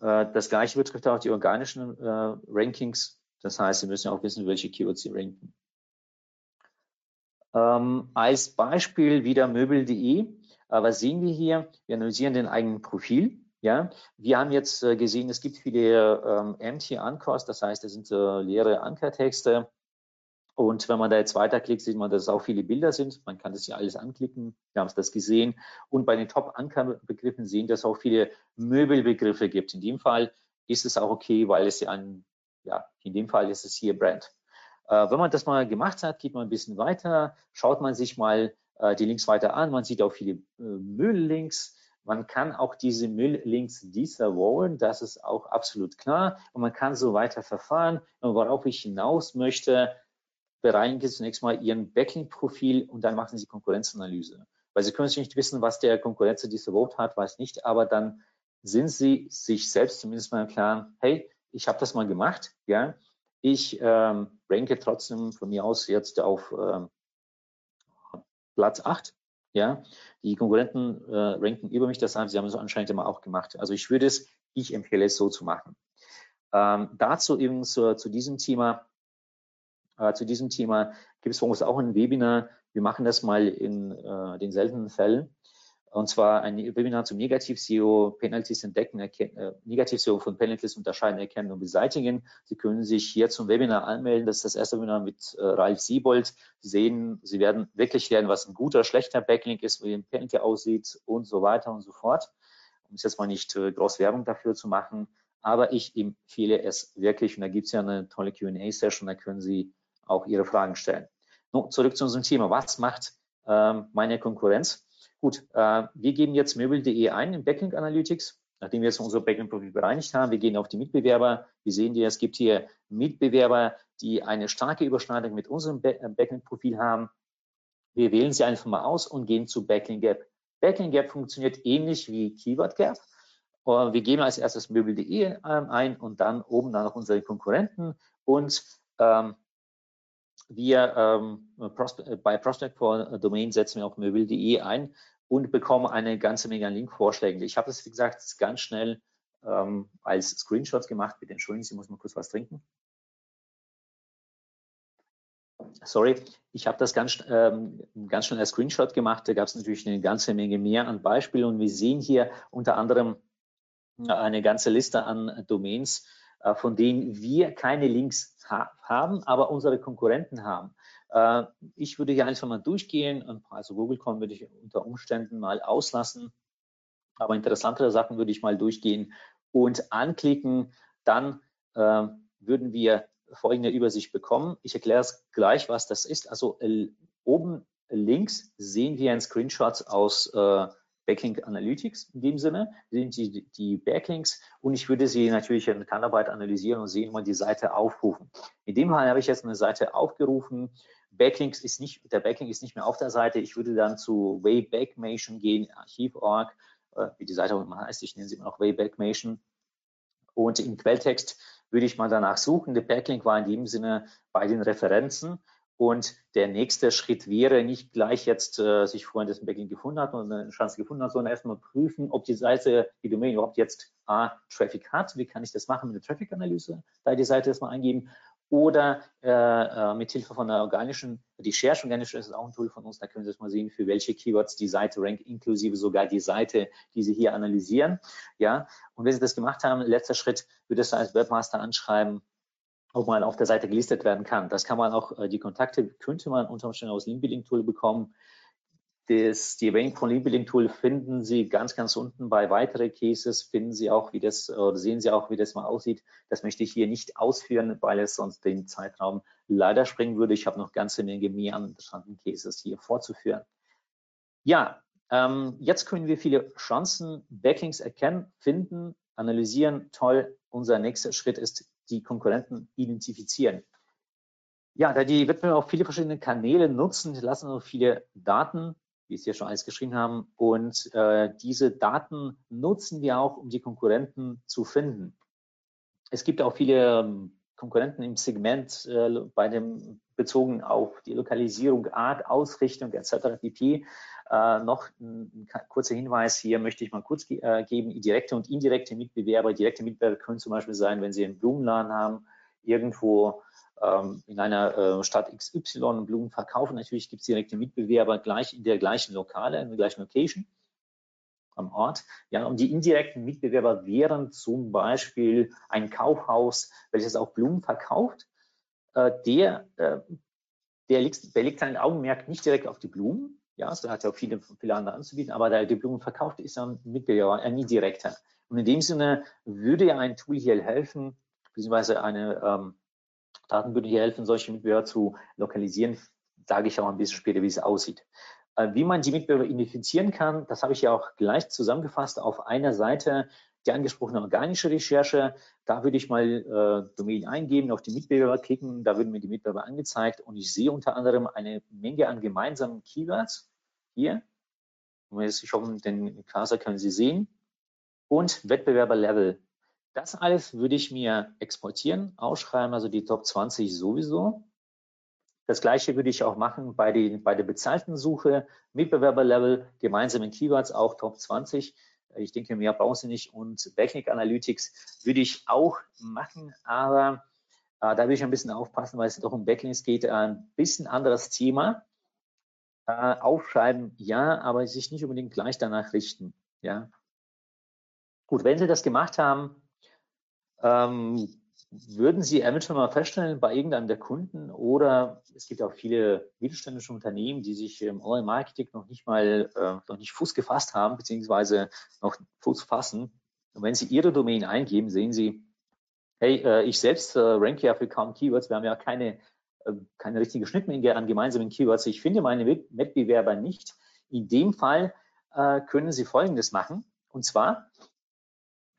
Äh, das gleiche betrifft auch die organischen äh, Rankings. Das heißt, Sie müssen auch wissen, welche Keywords Sie ranken. Ähm, als Beispiel wieder möbel.de. Äh, was sehen wir hier? Wir analysieren den eigenen Profil. Ja, wir haben jetzt äh, gesehen, es gibt viele ähm, empty Anchors, das heißt, es sind äh, leere Ankertexte. Und wenn man da jetzt weiterklickt, sieht man, dass es auch viele Bilder sind. Man kann das ja alles anklicken. Wir haben es das gesehen. Und bei den Top-Anker-Begriffen sehen, dass es auch viele Möbelbegriffe gibt. In dem Fall ist es auch okay, weil es ja ein, ja, in dem Fall ist es hier Brand. Äh, wenn man das mal gemacht hat, geht man ein bisschen weiter, schaut man sich mal äh, die Links weiter an. Man sieht auch viele äh, Mülllinks. Man kann auch diese Mülllinks disavowen, das ist auch absolut klar. Und man kann so weiter verfahren. Und worauf ich hinaus möchte, bereinigen Sie zunächst mal Ihren Backlink-Profil und dann machen Sie Konkurrenzanalyse. Weil Sie können sich nicht wissen, was der Konkurrenz diese Vote hat, weiß nicht, aber dann sind Sie sich selbst zumindest mal im Klaren, hey, ich habe das mal gemacht, ja, ich ähm, ranke trotzdem von mir aus jetzt auf ähm, Platz 8, ja, die Konkurrenten äh, ranken über mich, das haben sie haben es anscheinend immer auch gemacht. Also ich würde es, ich empfehle es so zu machen. Ähm, dazu eben zu, zu diesem Thema äh, zu diesem Thema gibt es bei uns auch ein Webinar. Wir machen das mal in äh, den seltenen Fällen. Und zwar ein Webinar zum Negativ-SEO, Penalties entdecken, äh, Negativ-SEO von Penalties unterscheiden, erkennen und beseitigen. Sie können sich hier zum Webinar anmelden. Das ist das erste Webinar mit äh, Ralf Siebold. Sie sehen, Sie werden wirklich lernen, was ein guter, schlechter Backlink ist, wie ein Penalty aussieht und so weiter und so fort. Um jetzt mal nicht äh, groß Werbung dafür zu machen, aber ich empfehle es wirklich. Und da gibt es ja eine tolle Q&A-Session, da können Sie auch Ihre Fragen stellen. Nun, zurück zu unserem Thema. Was macht ähm, meine Konkurrenz? Gut, äh, wir geben jetzt möbel.de ein in Backlink Analytics, nachdem wir jetzt unser Backlink-Profil bereinigt haben. Wir gehen auf die Mitbewerber. Wir sehen hier, es gibt hier Mitbewerber, die eine starke Überschneidung mit unserem äh, Backlink-Profil haben. Wir wählen sie einfach mal aus und gehen zu Backlink Gap. Backlink Gap funktioniert ähnlich wie Keyword Gap. Wir geben als erstes möbel.de ähm, ein und dann oben dann noch unsere Konkurrenten und ähm, wir ähm, bei Prospect for Domain setzen wir auch möbel.de ein und bekommen eine ganze Menge an Linkvorschlägen. Ich habe das, wie gesagt, ganz schnell ähm, als Screenshots gemacht. Bitte entschuldigen Sie, muss mal kurz was trinken. Sorry, ich habe das ganz, ähm, ganz schnell als Screenshot gemacht. Da gab es natürlich eine ganze Menge mehr an Beispielen und wir sehen hier unter anderem eine ganze Liste an Domains, äh, von denen wir keine Links ha haben, aber unsere Konkurrenten haben. Äh, ich würde hier einfach mal durchgehen. Also Google.com würde ich unter Umständen mal auslassen. Aber interessantere Sachen würde ich mal durchgehen und anklicken. Dann äh, würden wir folgende Übersicht bekommen. Ich erkläre es gleich, was das ist. Also äh, oben links sehen wir ein Screenshot aus äh, Backlink Analytics in dem Sinne, sind die, die Backlinks und ich würde sie natürlich in Handarbeit analysieren und sehen und die Seite aufrufen. In dem Fall habe ich jetzt eine Seite aufgerufen. Backlinks ist nicht, der Backlink ist nicht mehr auf der Seite. Ich würde dann zu Waybackmation gehen, Archiv.org, äh, wie die Seite auch immer heißt, ich nenne sie immer noch Waybackmation. Und im Quelltext würde ich mal danach suchen. Der Backlink war in dem Sinne bei den Referenzen und der nächste Schritt wäre nicht gleich jetzt äh, sich vorhin das Backlink gefunden hat und eine Chance gefunden hat, sondern erstmal prüfen, ob die Seite, die Domain überhaupt jetzt A, Traffic hat. Wie kann ich das machen mit der Traffic-Analyse? Da die Seite erstmal eingeben oder äh, äh, mit Hilfe von einer organischen Recherche. Organisch ist auch ein Tool von uns, da können Sie das mal sehen, für welche Keywords die Seite rankt, inklusive sogar die Seite, die Sie hier analysieren. Ja, und wenn Sie das gemacht haben, letzter Schritt, würde es als Webmaster anschreiben, ob man auf der Seite gelistet werden kann. Das kann man auch, äh, die Kontakte könnte man unter Umständen aus Link Tool bekommen. Das, die Erwähnung von Link Tool finden Sie ganz, ganz unten bei weitere Cases, finden Sie auch, wie das, oder sehen Sie auch, wie das mal aussieht. Das möchte ich hier nicht ausführen, weil es sonst den Zeitraum leider springen würde. Ich habe noch ganze Menge mehr an interessanten Cases hier vorzuführen. Ja, ähm, jetzt können wir viele Chancen, Backlinks erkennen, finden, analysieren. Toll. Unser nächster Schritt ist die Konkurrenten identifizieren. Ja, da die Wettbewerber auch viele verschiedene Kanäle nutzen, lassen auch viele Daten, wie es hier schon alles geschrieben haben, und äh, diese Daten nutzen wir auch, um die Konkurrenten zu finden. Es gibt auch viele ähm, Konkurrenten im Segment äh, bei dem bezogen auf die Lokalisierung, Art, Ausrichtung etc. pp. Äh, noch ein, kurzer Hinweis hier möchte ich mal kurz ge äh, geben. Direkte und indirekte Mitbewerber. Direkte Mitbewerber können zum Beispiel sein, wenn Sie einen Blumenladen haben, irgendwo ähm, in einer äh, Stadt XY Blumen verkaufen. Natürlich gibt es direkte Mitbewerber gleich in der gleichen Lokale, in der gleichen Location am Ort. Ja, und die indirekten Mitbewerber wären zum Beispiel ein Kaufhaus, welches auch Blumen verkauft. Äh, der, äh, der, legt, der legt sein Augenmerk nicht direkt auf die Blumen, ja, er hat ja auch viele, viele andere anzubieten, aber der Blumen verkauft, ist ein Mitbewerber, ein indirekter. Und in dem Sinne würde ja ein Tool hier helfen, beziehungsweise eine ähm, Daten würde hier helfen, solche Mitbewerber zu lokalisieren. Sage ich auch ein bisschen später, wie es aussieht. Äh, wie man die Mitbewerber identifizieren kann, das habe ich ja auch gleich zusammengefasst auf einer Seite die angesprochene organische Recherche. Da würde ich mal äh, Domain eingeben, auf die Mitbewerber klicken, da würden mir die Mitbewerber angezeigt und ich sehe unter anderem eine Menge an gemeinsamen Keywords hier. Ich hoffe, den Cursor können Sie sehen. Und Wettbewerberlevel. Das alles würde ich mir exportieren, ausschreiben, also die Top 20 sowieso. Das gleiche würde ich auch machen bei, den, bei der bezahlten Suche, Mitbewerberlevel, gemeinsame Keywords, auch Top 20. Ich denke, mehr brauchen Sie nicht. Und Backlink Analytics würde ich auch machen, aber äh, da würde ich ein bisschen aufpassen, weil es doch um Backlinks geht. Ein bisschen anderes Thema. Äh, aufschreiben, ja, aber sich nicht unbedingt gleich danach richten. Ja. Gut, wenn Sie das gemacht haben, ähm, würden Sie eventuell mal feststellen bei irgendeinem der Kunden oder es gibt auch viele mittelständische Unternehmen, die sich im Online-Marketing noch nicht mal, äh, noch nicht Fuß gefasst haben, beziehungsweise noch Fuß fassen. Und wenn Sie Ihre Domain eingeben, sehen Sie, hey, äh, ich selbst äh, ranke ja für kaum Keywords. Wir haben ja keine keine richtige Schnittmenge an gemeinsamen Keywords. Ich finde meine Wettbewerber nicht. In dem Fall äh, können Sie Folgendes machen. Und zwar,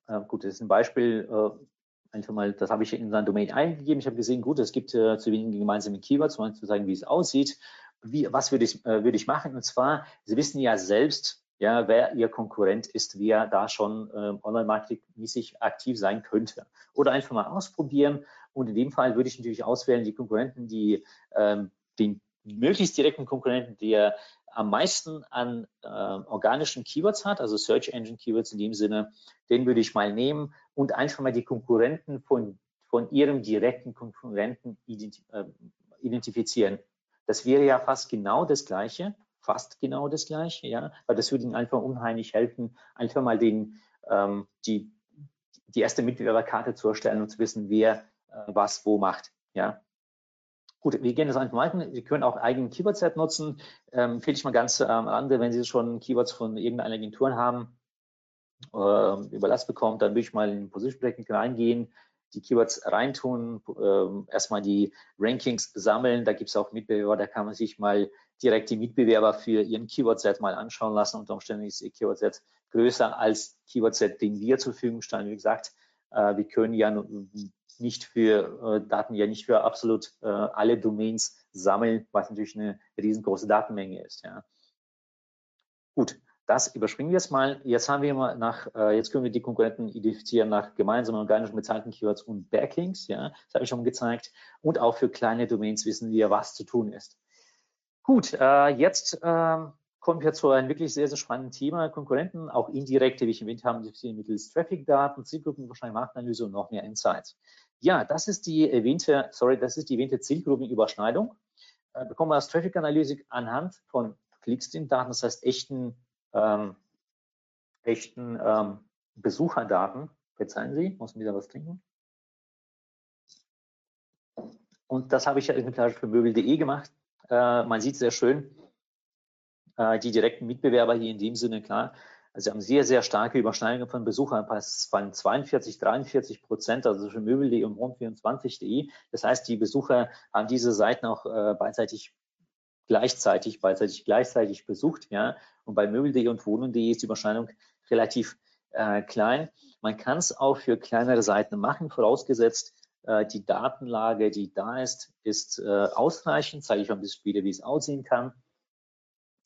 äh, gut, das ist ein Beispiel, äh, einfach mal, das habe ich in seiner Domain eingegeben. Ich habe gesehen, gut, es gibt äh, zu wenige gemeinsame Keywords, um zu sagen, wie es aussieht. Wie, was würde ich, äh, würde ich machen? Und zwar, Sie wissen ja selbst, ja, wer Ihr Konkurrent ist, wer da schon äh, online-marketing-mäßig aktiv sein könnte. Oder einfach mal ausprobieren Und in dem Fall würde ich natürlich auswählen die Konkurrenten, die ähm, den möglichst direkten Konkurrenten, der am meisten an äh, organischen Keywords hat, also Search Engine Keywords in dem Sinne, den würde ich mal nehmen und einfach mal die Konkurrenten von, von ihrem direkten Konkurrenten identi äh, identifizieren. Das wäre ja fast genau das Gleiche, fast genau das Gleiche, ja, weil das würde Ihnen einfach unheimlich helfen, einfach mal den, ähm, die, die erste Mitbewerberkarte zu erstellen und zu wissen, wer was wo macht, ja. Gut, wir gehen das einfach weiter. Sie können auch eigenen Keyword-Set nutzen. Ähm, Empfehle ich mal ganz am Rande, wenn Sie schon Keywords von irgendeiner Agentur haben, äh, überlasst bekommt, dann würde ich mal in Position Tracking reingehen, die Keywords reintun, äh, erstmal die Rankings sammeln. Da gibt es auch Mitbewerber, da kann man sich mal direkt die Mitbewerber für ihren Keyword-Set mal anschauen lassen. Unter Umständen ist ihr Keyword-Set größer als Keyword-Set, den wir zur Verfügung stellen. Wie gesagt, äh, wir können ja nicht für äh, Daten ja nicht für absolut äh, alle Domains sammeln, was natürlich eine riesengroße Datenmenge ist. Ja. Gut, das überspringen wir jetzt mal. Jetzt haben wir mal nach, äh, jetzt können wir die Konkurrenten identifizieren nach gemeinsamen organischen bezahlten Keywords und Backlinks. Ja, das habe ich schon gezeigt. Und auch für kleine Domains wissen wir, was zu tun ist. Gut, äh, jetzt äh, kommen wir zu einem wirklich sehr, sehr spannenden Thema. Konkurrenten, auch indirekte, wie ich erwähnt habe, mittels Traffic-Daten, Zielgruppen, wahrscheinlich Marktanalyse und noch mehr Insights. Ja, das ist die erwähnte, sorry, das ist die erwähnte Zielgruppenüberschneidung. Äh, bekommen wir als Traffic-Analyse anhand von Clickstream-Daten, das heißt echten, ähm, echten ähm, Besucherdaten. Verzeihen Sie, muss wieder was trinken. Und das habe ich ja exemplarisch für möbel.de gemacht. Äh, man sieht sehr schön, äh, die direkten Mitbewerber hier in dem Sinne, klar, also sie haben sehr, sehr starke Überschneidungen von Besuchern von 42, 43 Prozent, also für Möbel.de und Home24.de. Das heißt, die Besucher haben diese Seiten auch äh, beidseitig gleichzeitig, beidseitig gleichzeitig besucht, ja. Und bei Möbel.de und Wohnen.de ist die Überschneidung relativ äh, klein. Man kann es auch für kleinere Seiten machen, vorausgesetzt, äh, die Datenlage, die da ist, ist äh, ausreichend. Zeige ich ein bisschen später, wie es aussehen kann.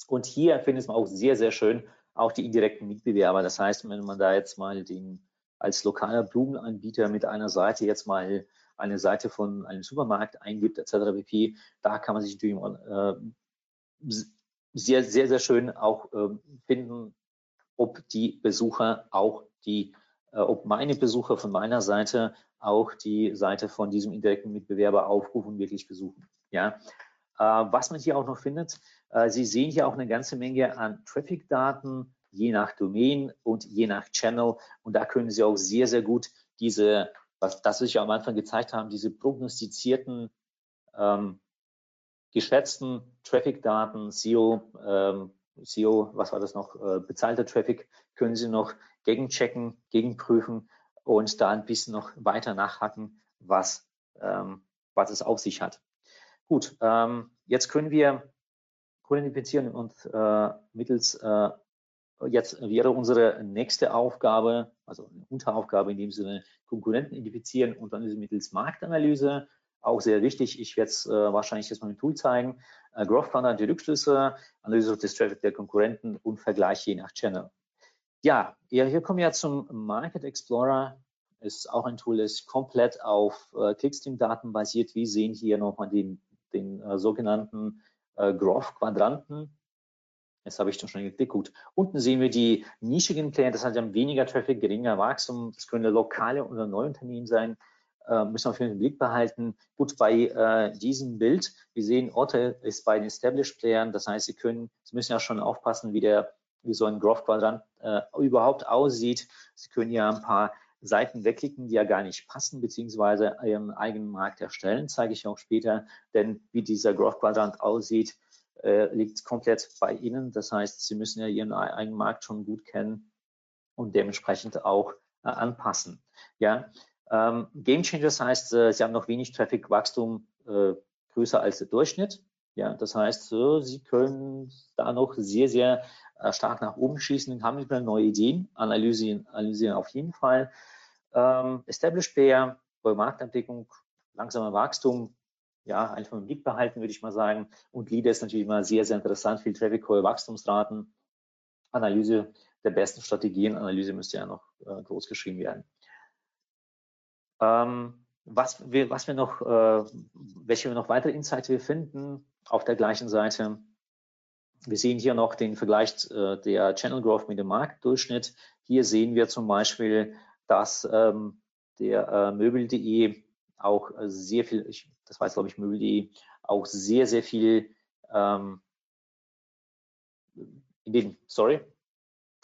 Und hier findet man auch sehr, sehr schön, auch die indirekten Mitbewerber. Das heißt, wenn man da jetzt mal den als lokaler Blumenanbieter mit einer Seite jetzt mal eine Seite von einem Supermarkt eingibt, etc. pp., da kann man sich natürlich äh, sehr, sehr, sehr schön auch äh, finden, ob die Besucher auch die, äh, ob meine Besucher von meiner Seite auch die Seite von diesem indirekten Mitbewerber aufrufen und wirklich besuchen. Ja, was man hier auch noch findet, äh, Sie sehen hier auch eine ganze Menge an Traffic-Daten, je nach Domain und je nach Channel. Und da können Sie auch sehr, sehr gut diese, was das ich ja am Anfang gezeigt haben, diese prognostizierten, ähm, geschätzten Traffic-Daten, SEO, ähm, SEO, was war das noch, äh, bezahlter Traffic, können Sie noch gegenchecken, gegenprüfen und da ein bisschen noch weiter nachhaken, was, ähm, was es auf sich hat. Gut, ähm, jetzt können wir Kunden identifizieren und äh, mittels äh, jetzt wäre unsere nächste Aufgabe, also eine Unteraufgabe in dem Sinne, Konkurrenten identifizieren und dann ist mittels Marktanalyse auch sehr wichtig. Ich werde es äh, wahrscheinlich jetzt mal ein Tool zeigen. Äh, Growth Planner, die Rückschlüsse, Analyse des Traffic der Konkurrenten und Vergleich je nach Channel. Ja, hier kommen wir zum Market Explorer ist auch ein Tool, das komplett auf äh, Clickstream-Daten basiert. Wir sehen hier nochmal den den äh, sogenannten äh, Growth-Quadranten. Jetzt habe ich schon geklickt. Gut. Unten sehen wir die nischigen Player, das heißt, haben weniger Traffic, geringer Wachstum. Das können lokale oder neue Unternehmen sein. Äh, müssen wir auf den Blick behalten. Gut, bei äh, diesem Bild, wir sehen, Otto ist bei den Established Playern. Das heißt, Sie können, Sie müssen ja schon aufpassen, wie der, wie so ein Growth-Quadrant äh, überhaupt aussieht. Sie können ja ein paar Seiten wegklicken, die ja gar nicht passen, beziehungsweise ihren eigenen Markt erstellen, zeige ich auch später. Denn wie dieser Growth Quadrant aussieht, äh, liegt komplett bei Ihnen. Das heißt, Sie müssen ja Ihren eigenen Markt schon gut kennen und dementsprechend auch äh, anpassen. Ja, ähm, Game Changers heißt, äh, Sie haben noch wenig Traffic-Wachstum äh, größer als der Durchschnitt. Ja, das heißt, Sie können da noch sehr, sehr äh, stark nach oben schießen, haben wieder neue Ideen, analysieren, analysieren auf jeden Fall. Ähm, Established Player, hohe Marktentwicklung, langsamer Wachstum, ja, einfach im Blick behalten, würde ich mal sagen. Und Leader ist natürlich immer sehr, sehr interessant, viel Traffic, hohe Wachstumsraten, Analyse der besten Strategien, Analyse müsste ja noch äh, groß geschrieben werden. Ähm, was wir, was wir noch, äh, welche noch weitere Insights wir finden auf der gleichen Seite. Wir sehen hier noch den Vergleich äh, der Channel Growth mit dem Marktdurchschnitt. Hier sehen wir zum Beispiel, dass ähm, der äh, Möbel.de auch sehr viel, ich, das weiß glaube ich Möbel.de, auch sehr, sehr viel ähm, in den, sorry,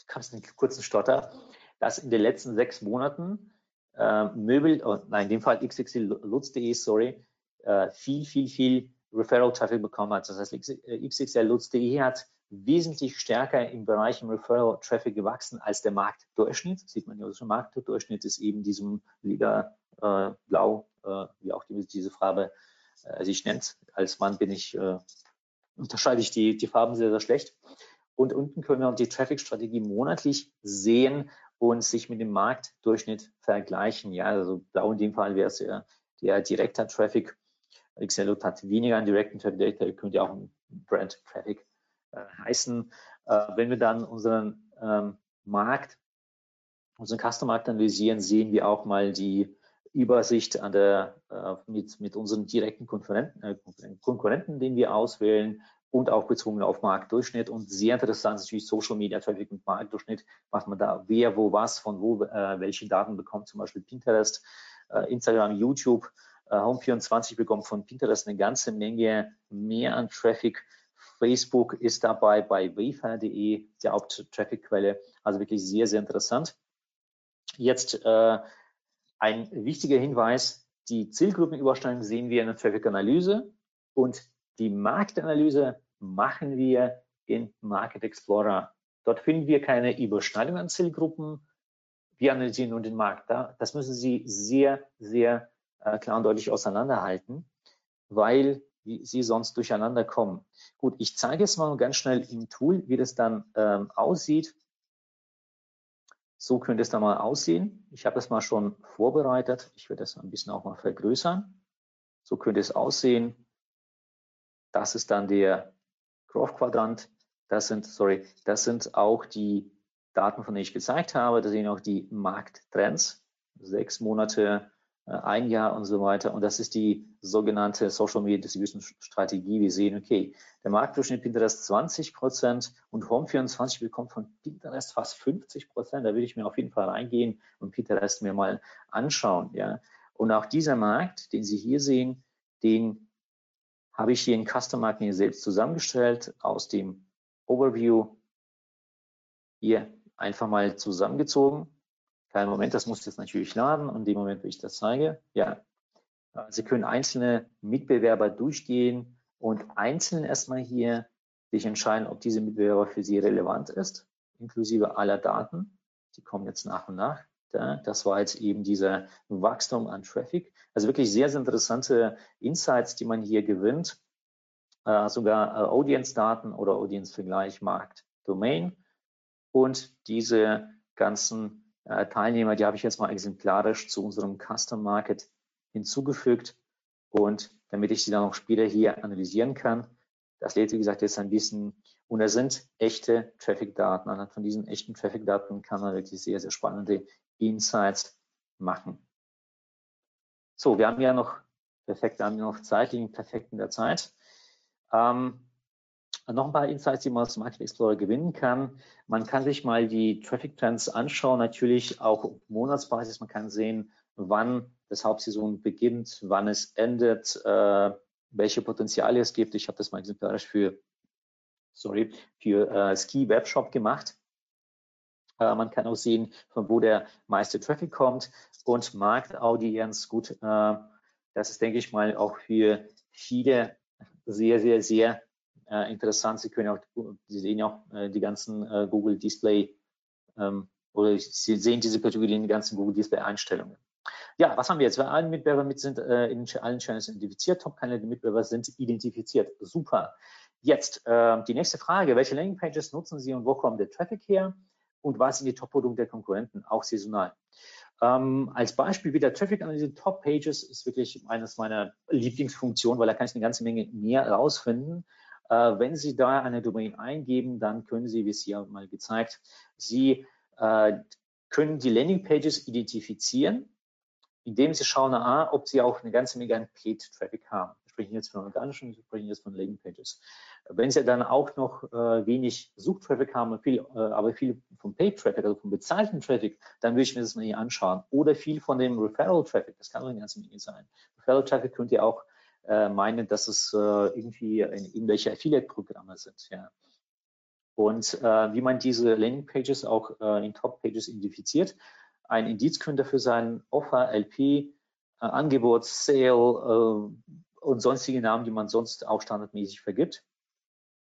kam es einen kurzen Stotter, dass in den letzten sechs Monaten äh, Möbel, oh, nein, in dem Fall xxllutz.de, sorry, äh, viel, viel, viel Referral-Traffic bekommen hat. Das heißt, xxllutz.de hat wesentlich stärker im Bereich Referral-Traffic gewachsen als der Marktdurchschnitt. Sieht man ja, also Marktdurchschnitt ist eben diesem lila äh, blau, äh, wie auch die, diese Farbe äh, sich nennt. Als Mann bin ich, äh, unterscheide ich die, die Farben sehr, sehr schlecht. Und unten können wir die Traffic-Strategie monatlich sehen und sich mit dem Marktdurchschnitt vergleichen. Ja, also blau in dem Fall wäre es ja der direkter Traffic. Xelot hat weniger an direkten Traffic, der könnte ja auch ein Brand Traffic äh, heißen. Äh, wenn wir dann unseren ähm, Markt, unseren Customer-Markt analysieren, sehen wir auch mal die Übersicht an der, äh, mit, mit unseren direkten Konkurrenten, äh, Konkurrenten, den wir auswählen und auch bezogen auf Marktdurchschnitt. Und sehr interessant ist natürlich Social Media Traffic und Marktdurchschnitt, was man da, wer, wo, was, von wo, äh, welche Daten bekommt, zum Beispiel Pinterest, äh, Instagram, YouTube. Äh, Home24 bekommt von Pinterest eine ganze Menge mehr an Traffic. Facebook ist dabei bei Haupttraffic-Quelle. Also wirklich sehr, sehr interessant. Jetzt äh, ein wichtiger Hinweis, die Zielgruppenüberschneidung sehen wir in der Traffic-Analyse und die Marktanalyse machen wir in Market Explorer. Dort finden wir keine Überschneidung an Zielgruppen. Wir analysieren nur den Markt. Das müssen Sie sehr, sehr äh, klar und deutlich auseinanderhalten, weil Sie sonst durcheinander kommen. Gut, ich zeige jetzt mal ganz schnell im Tool, wie das dann ähm, aussieht. So könnte es dann mal aussehen. Ich habe das mal schon vorbereitet. Ich werde das ein bisschen auch mal vergrößern. So könnte es aussehen. Das ist dann der Growth-Quadrant. Das sind, sorry, das sind auch die Daten, von denen ich gezeigt habe. Das sind auch die Markttrends. Sechs Monate, ein Jahr und so weiter. Und das ist die sogenannte Social Media Distribution Strategie. Wir sehen, okay, der Marktdurchschnitt Pinterest 20 Prozent und Home24 bekommt von Pinterest fast 50 Prozent. Da will ich mir auf jeden Fall reingehen und Pinterest mir mal anschauen. Ja. Und auch dieser Markt, den Sie hier sehen, den habe ich hier in Custom Marketing selbst zusammengestellt aus dem Overview hier einfach mal zusammengezogen. Kein Moment, das muss jetzt natürlich laden und dem Moment, wo ich das zeige, ja, Sie können einzelne Mitbewerber durchgehen und einzeln erstmal hier sich entscheiden, ob diese Mitbewerber für Sie relevant ist, inklusive aller Daten. Die kommen jetzt nach und nach. Das war jetzt eben dieser Wachstum an Traffic. Also wirklich sehr, sehr interessante Insights, die man hier gewinnt. Äh, sogar äh, Audience-Daten oder Audience-Vergleich, Markt, Domain. Und diese ganzen äh, Teilnehmer, die habe ich jetzt mal exemplarisch zu unserem Custom Market hinzugefügt. Und damit ich sie dann auch später hier analysieren kann, das lädt, wie gesagt, jetzt ein bisschen, und da sind echte Traffic-Daten. Anhand von diesen echten Traffic-Daten kann man wirklich sehr, sehr spannende Insights machen. So, wir haben ja noch, perfekt, wir haben ja noch Zeit, liegen perfekt in der Zeit. Ähm, noch ein paar Insights, die man aus Market Explorer gewinnen kann. Man kann sich mal die Traffic Trends anschauen, natürlich auch auf Monatsbasis. Man kann sehen, wann das Hauptsaison beginnt, wann es endet, äh, welche Potenziale es gibt. Ich habe das mal exemplarisch für, sorry, für äh, Ski Webshop gemacht. Äh, man kann auch sehen, von wo der meiste Traffic kommt und Marktaudienz. Gut, äh, das ist, denke ich mal, auch für viele sehr, sehr, sehr äh, interessant. Sie können auch, Sie sehen auch äh, die ganzen äh, Google Display ähm, oder Sie sehen diese Kategorie in den ganzen Google Display Einstellungen. Ja, was haben wir jetzt? Alle Mitbewerber mit sind äh, in allen Channels identifiziert. Top-Kanäle Mitbewerber sind identifiziert. Super. Jetzt äh, die nächste Frage. Welche Landingpages nutzen Sie und wo kommt der Traffic her? und was sind die Top-Produkte der Konkurrenten, auch saisonal. Ähm, als Beispiel wieder Traffic-Analyse Top Pages ist wirklich eines meiner Lieblingsfunktionen, weil da kann ich eine ganze Menge mehr rausfinden. Äh, wenn Sie da eine Domain eingeben, dann können Sie, wie es hier mal gezeigt, Sie äh, können die Landing Pages identifizieren indem Sie schauen, ah, ob Sie auch eine ganze Menge an Paid-Traffic haben. Wir sprechen jetzt von organischen, wir sprechen jetzt von Landing Pages. Wenn Sie dann auch noch äh, wenig Suchtraffic haben, viel, äh, aber viel vom Paid-Traffic, also vom bezahlten Traffic, dann würde ich mir das mal hier anschauen. Oder viel von dem Referral-Traffic, das kann auch eine ganze Menge sein. Referral-Traffic könnt ihr auch äh, meinen, dass es äh, irgendwie in, irgendwelche Affiliate-Programme sind. Ja. Und äh, wie man diese Landing-Pages auch äh, in Top-Pages identifiziert, ein Indiz könnte dafür sein Offer, LP, äh, Angebot, Sale und sonstige Namen, die man sonst auch standardmäßig vergibt.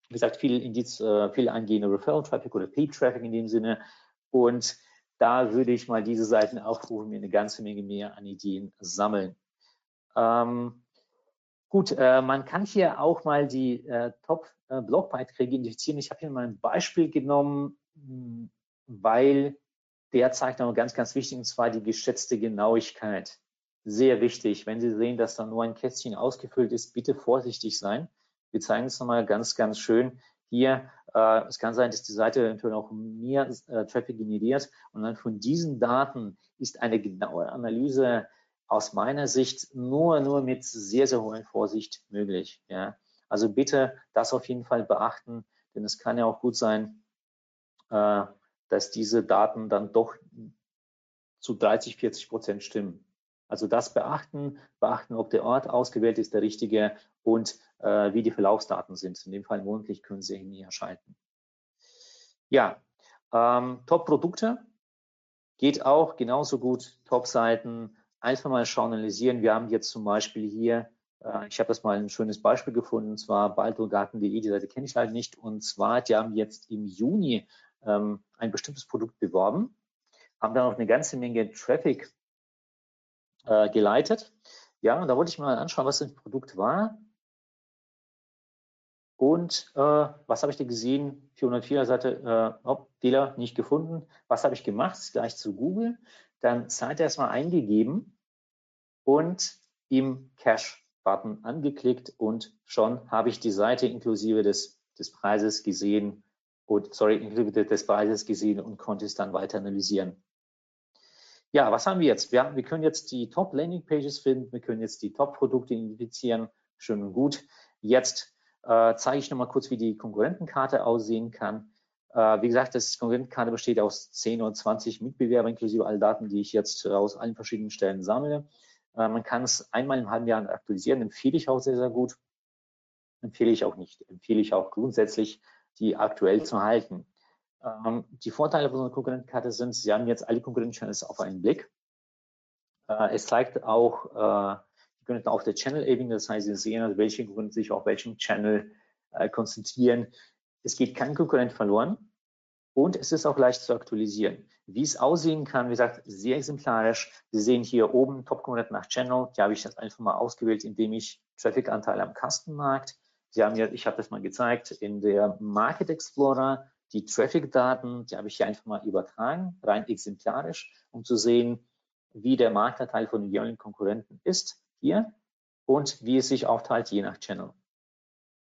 Wie gesagt, viel Indiz, viel eingehende Referral-Traffic oder Paid-Traffic in dem Sinne. Und da würde ich mal diese Seiten aufrufen, mir eine ganze Menge mehr an Ideen sammeln. Ähm, gut, äh, man kann hier auch mal die äh, Top-Blogbeiträge äh, identifizieren. Ich habe hier mal ein Beispiel genommen, hm, weil der zeigt noch ganz, ganz wichtig, und zwar die geschätzte Genauigkeit. Sehr wichtig. Wenn Sie sehen, dass da nur ein Kästchen ausgefüllt ist, bitte vorsichtig sein. Wir zeigen es nochmal ganz, ganz schön. Hier, äh, es kann sein, dass die Seite eventuell auch mehr äh, Traffic generiert und dann von diesen Daten ist eine genaue Analyse aus meiner Sicht nur, nur mit sehr, sehr hoher Vorsicht möglich. Ja. Also bitte das auf jeden Fall beachten, denn es kann ja auch gut sein, äh, dass diese Daten dann doch zu 30, 40 Prozent stimmen. Also das beachten, beachten, ob der Ort ausgewählt ist, der richtige und äh, wie die Verlaufsdaten sind. In dem Fall monatlich können Sie ihn hier schalten. Ja, ähm, Top-Produkte geht auch genauso gut. Top-Seiten einfach mal schauen, analysieren. Wir haben jetzt zum Beispiel hier, äh, ich habe das mal ein schönes Beispiel gefunden, und zwar baldrogarten.de, die Seite kenne ich leider nicht. Und zwar, die haben jetzt im Juni ähm, ein bestimmtes Produkt beworben, haben dann auch eine ganze Menge Traffic äh, geleitet. Ja, und da wollte ich mal anschauen, was das Produkt war. Und äh, was habe ich da gesehen? 404er Seite, äh, oh, Dealer nicht gefunden. Was habe ich gemacht? Gleich zu Google. Dann Seite erstmal eingegeben und im Cache-Button angeklickt und schon habe ich die Seite inklusive des, des Preises gesehen und sorry, inklusive des Preises gesehen und konnte es dann weiter analysieren. Ja, was haben wir jetzt? Wir, wir können jetzt die Top Landing Pages finden, wir können jetzt die Top Produkte identifizieren, schön und gut. Jetzt äh, zeige ich nochmal kurz, wie die Konkurrentenkarte aussehen kann. Äh, wie gesagt, das Konkurrentenkarte besteht aus 10 oder 20 Mitbewerber inklusive all Daten, die ich jetzt aus allen verschiedenen Stellen sammle. Äh, man kann es einmal im halben Jahr aktualisieren, empfehle ich auch sehr, sehr gut. Empfehle ich auch nicht, empfehle ich auch grundsätzlich, die aktuell zu halten. Ähm, die Vorteile von so einer Konkurrentenkarte sind, Sie haben jetzt alle Konkurrenten-Channels auf einen Blick. Äh, es zeigt auch die Konkurrenten auf der Channel-Ebene, das heißt, Sie sehen, welche Konkurrenten sich auf welchem Channel konzentrieren. Es geht kein Konkurrent verloren und es ist auch leicht zu aktualisieren. Wie es aussehen kann, wie gesagt, sehr exemplarisch. Sie sehen hier oben Top-Konkurrenten nach Channel. Die habe ich jetzt einfach mal ausgewählt, indem ich Traffic-Anteil am Kastenmarkt. Sie haben ja, ich habe das mal gezeigt, in der Market Explorer die Traffic-Daten, die habe ich hier einfach mal übertragen, rein exemplarisch, um zu sehen, wie der Marktanteil von jeweiligen Konkurrenten ist hier und wie es sich aufteilt je nach Channel.